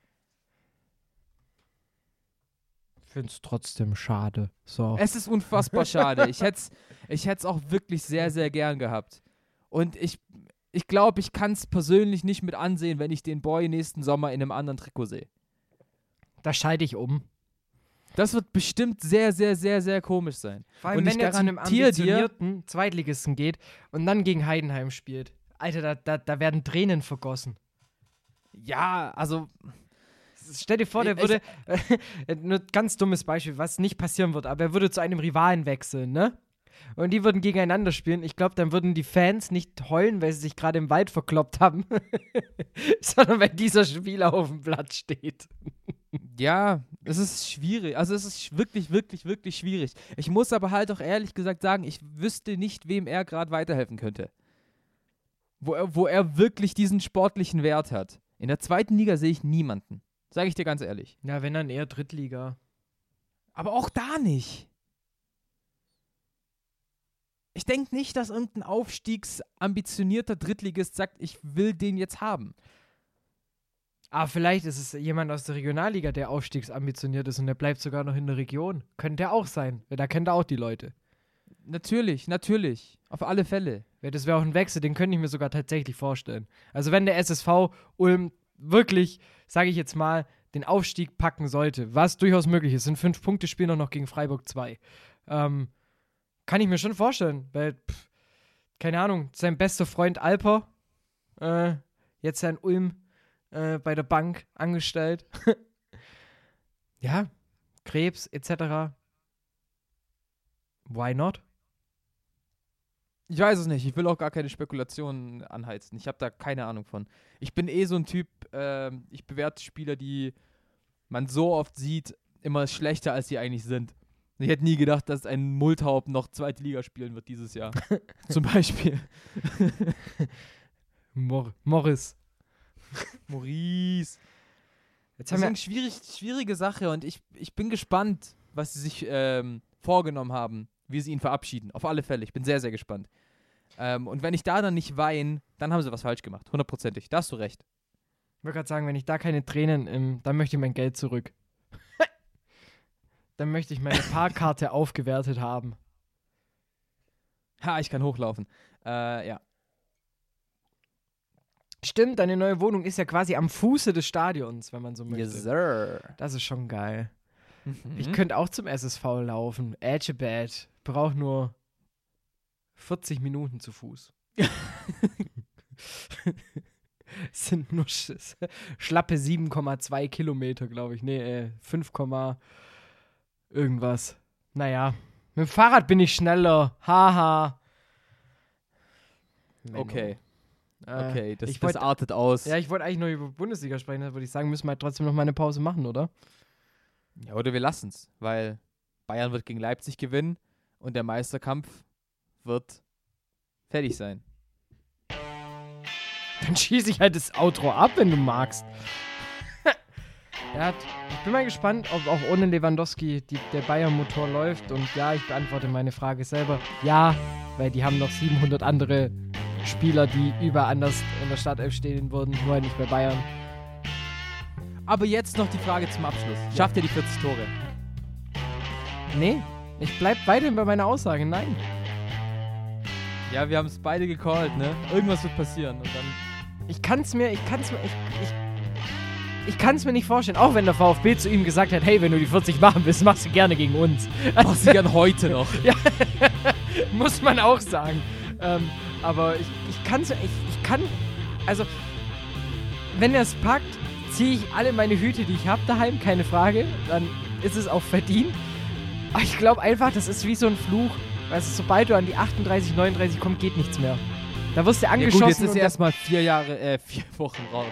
Ich finde es trotzdem schade. So. Es ist unfassbar (laughs) schade. Ich hätte es ich hätt's auch wirklich sehr, sehr gern gehabt. Und ich, ich glaube, ich kann es persönlich nicht mit ansehen, wenn ich den Boy nächsten Sommer in einem anderen Trikot sehe. Da scheide ich um. Das wird bestimmt sehr, sehr, sehr, sehr komisch sein. Vor allem, Und wenn er zu einem ambitionierten Zweitligisten geht und dann gegen Heidenheim spielt. Alter, da, da, da werden Tränen vergossen. Ja, also, Stell dir vor, der würde, (laughs) nur ganz dummes Beispiel, was nicht passieren wird, aber er würde zu einem Rivalen wechseln, ne? Und die würden gegeneinander spielen. Ich glaube, dann würden die Fans nicht heulen, weil sie sich gerade im Wald verkloppt haben, (laughs) sondern weil dieser Spieler auf dem Blatt steht. Ja, es ist schwierig. Also, es ist wirklich, wirklich, wirklich schwierig. Ich muss aber halt auch ehrlich gesagt sagen, ich wüsste nicht, wem er gerade weiterhelfen könnte. Wo er, wo er wirklich diesen sportlichen Wert hat. In der zweiten Liga sehe ich niemanden. Sage ich dir ganz ehrlich. Ja, wenn dann eher Drittliga. Aber auch da nicht. Ich denke nicht, dass irgendein aufstiegsambitionierter Drittligist sagt, ich will den jetzt haben. Aber vielleicht ist es jemand aus der Regionalliga, der aufstiegsambitioniert ist und der bleibt sogar noch in der Region. Könnte er auch sein, da kennt er auch die Leute. Natürlich, natürlich. Auf alle Fälle. Ja, Das wäre auch ein Wechsel, den könnte ich mir sogar tatsächlich vorstellen. Also wenn der SSV Ulm wirklich, sage ich jetzt mal, den Aufstieg packen sollte, was durchaus möglich ist, sind fünf Punkte spielen auch noch gegen Freiburg 2. Ähm, kann ich mir schon vorstellen, weil, pff, keine Ahnung, sein bester Freund Alper, äh, jetzt sein Ulm äh, bei der Bank angestellt. (laughs) ja, Krebs etc. Why not? Ich weiß es nicht. Ich will auch gar keine Spekulationen anheizen. Ich habe da keine Ahnung von. Ich bin eh so ein Typ, ähm, ich bewerte Spieler, die man so oft sieht, immer schlechter, als sie eigentlich sind. Ich hätte nie gedacht, dass ein Multhaupt noch zweite Liga spielen wird dieses Jahr. (laughs) Zum Beispiel. Mor Morris. (laughs) Maurice. Jetzt Das haben ist wir eine schwierig, schwierige Sache und ich, ich bin gespannt, was sie sich ähm, vorgenommen haben, wie sie ihn verabschieden. Auf alle Fälle. Ich bin sehr, sehr gespannt. Ähm, und wenn ich da dann nicht weine, dann haben sie was falsch gemacht. Hundertprozentig. Da hast du recht. Ich wollte gerade sagen, wenn ich da keine Tränen, im, dann möchte ich mein Geld zurück. (laughs) dann möchte ich meine Parkkarte (laughs) aufgewertet haben. Ha, ich kann hochlaufen. Äh, ja. Stimmt, deine neue Wohnung ist ja quasi am Fuße des Stadions, wenn man so möchte. Yes, sir. Das ist schon geil. Mhm. Ich könnte auch zum SSV laufen. Edgebad. Braucht nur 40 Minuten zu Fuß. Es (laughs) sind nur sch schlappe 7,2 Kilometer, glaube ich. Nee, äh, 5, irgendwas. Naja, mit dem Fahrrad bin ich schneller. Haha. Menno. Okay, okay. Das, ich das wollt- artet aus. Ja, ich wollte eigentlich nur über Bundesliga sprechen, da würde ich sagen, müssen wir halt trotzdem noch mal eine Pause machen, oder? Ja, oder wir lassen's, weil Bayern wird gegen Leipzig gewinnen und der Meisterkampf wird fertig sein. Dann schieße ich halt das Outro ab, wenn du magst. (laughs) ja, ich bin mal gespannt, ob auch ohne Lewandowski die, der Bayern-Motor läuft. Und ja, ich beantworte meine Frage selber. Ja, weil die haben noch 700 andere Spieler, die überall anders in der Startelf stehen würden, nur nicht bei Bayern. Aber jetzt noch die Frage zum Abschluss. Schafft ihr die 40 Tore? Nee, ich bleib weiterhin bei meiner Aussage. Nein. Ja, wir haben es beide gecallt, ne? Irgendwas wird passieren und dann. Ich kann's mir, ich kann's mir, ich, ich, ich kann's mir nicht vorstellen. Auch wenn der VfB zu ihm gesagt hat, hey, wenn du die 40 machen willst, machst du gerne gegen uns. Mach sie gern heute noch. (laughs) (laughs) Muss man auch sagen. Ähm, aber ich, ich kann ich, ich kann, also, wenn er es packt, ziehe ich alle meine Hüte, die ich habe daheim, keine Frage. Dann ist es auch verdient. Aber ich glaube einfach, das ist wie so ein Fluch. Weißt du, sobald du an die 38, 39 kommst, geht nichts mehr. Da wirst du Ja, angeschossen. gut, jetzt ist er erstmal vier Jahre, äh, (laughs) vier Wochen raus.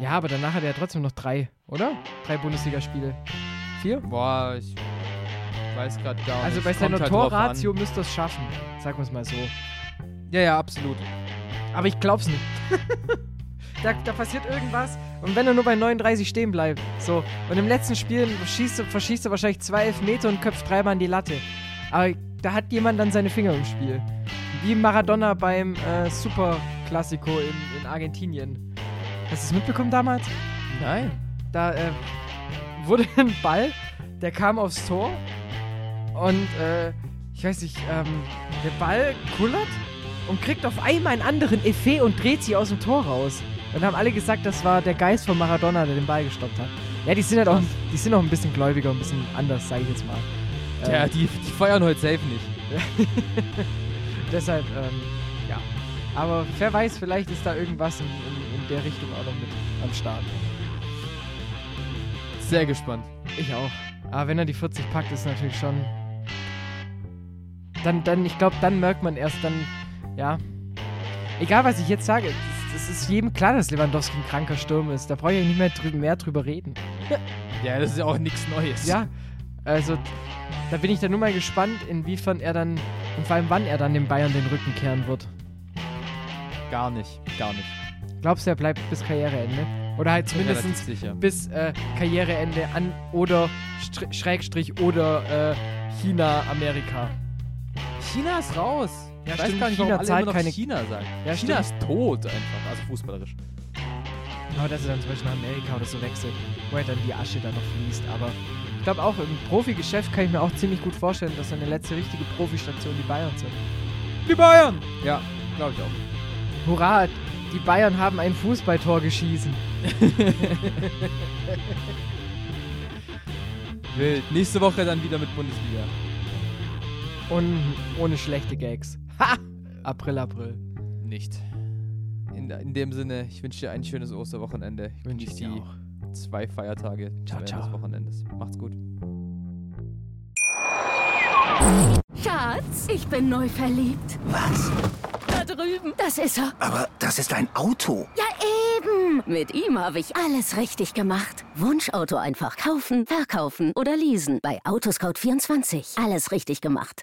ja, aber danach hat er trotzdem noch drei, oder? Drei Bundesligaspiele. Vier? Boah, ich weiß gerade gar Also nicht. bei seiner halt Torratio müsste er es schaffen. Sagen wir es mal so. Ja, ja, absolut. Aber ich glaub's nicht. (laughs) da, da passiert irgendwas. Und wenn er nur bei 39 stehen bleibt, so. Und im letzten Spiel schießt, er- verschießt er wahrscheinlich zwei Elfmeter und köpft dreimal an die Latte. Aber da hat jemand dann seine Finger im Spiel. Wie Maradona beim äh, Super Classico in, in Argentinien. Hast du es mitbekommen damals? Nein. Da äh, wurde ein Ball, der kam aufs Tor und äh, ich weiß nicht, ähm, der Ball kullert und kriegt auf einmal einen anderen Effet und dreht sich aus dem Tor raus. Und haben alle gesagt, das war der Geist von Maradona, der den Ball gestoppt hat. Ja, die sind halt auch, die sind auch ein bisschen gläubiger, ein bisschen anders, sage ich jetzt mal. Ähm, Ja, die, die feiern heute safe nicht. (laughs) Deshalb, ähm, ja. Aber wer weiß, vielleicht ist da irgendwas in, in, in der Richtung auch noch mit am Start. Sehr gespannt. Ich auch. Aber wenn er die 40 packt, ist natürlich schon. Dann, dann, ich glaube, dann merkt man erst dann, ja. Egal, was ich jetzt sage, es ist jedem klar, dass Lewandowski ein kranker Sturm ist. Da brauche ich nicht mehr, drü mehr drüber reden. Ja, das ist ja auch nichts Neues. Ja, also da bin ich dann nur mal gespannt, inwiefern er dann und vor allem wann er dann den Bayern den Rücken kehren wird. Gar nicht. Gar nicht. Glaubst du, er bleibt bis Karriereende? Oder halt zumindest bis äh, Karriereende an oder Str Schrägstrich oder äh, China, Amerika. China ist raus. Ja, ich weiß stimmt, gar nicht, China warum alle zahlt immer noch keine- China sagen. Ja, China stimmt. ist tot einfach, also fußballerisch. Aber dass er dann zum Beispiel nach Amerika oder so wechselt, wo halt dann die Asche dann noch fließt. Aber ich glaube auch im Profigeschäft kann ich mir auch ziemlich gut vorstellen, dass seine letzte richtige Profistation die Bayern sind. Die Bayern! Ja, glaube ich auch. Hurra, die Bayern haben ein Fußballtor geschießen. (laughs) Wild. Nächste Woche dann wieder mit Bundesliga. Und ohne schlechte Gags. Ha! (laughs) April, April. Nicht. In, in dem Sinne, ich wünsche dir ein schönes Osterwochenende. Ich Wünsche die dir auch. zwei Feiertage Ciao, ciao. des Wochenendes. Macht's gut. Schatz, ich bin neu verliebt. Was? Da drüben. Das ist er. Aber das ist ein Auto. Ja, eben. Mit ihm habe ich alles richtig gemacht. Wunschauto einfach kaufen, verkaufen oder leasen. Bei Autoscout24. Alles richtig gemacht.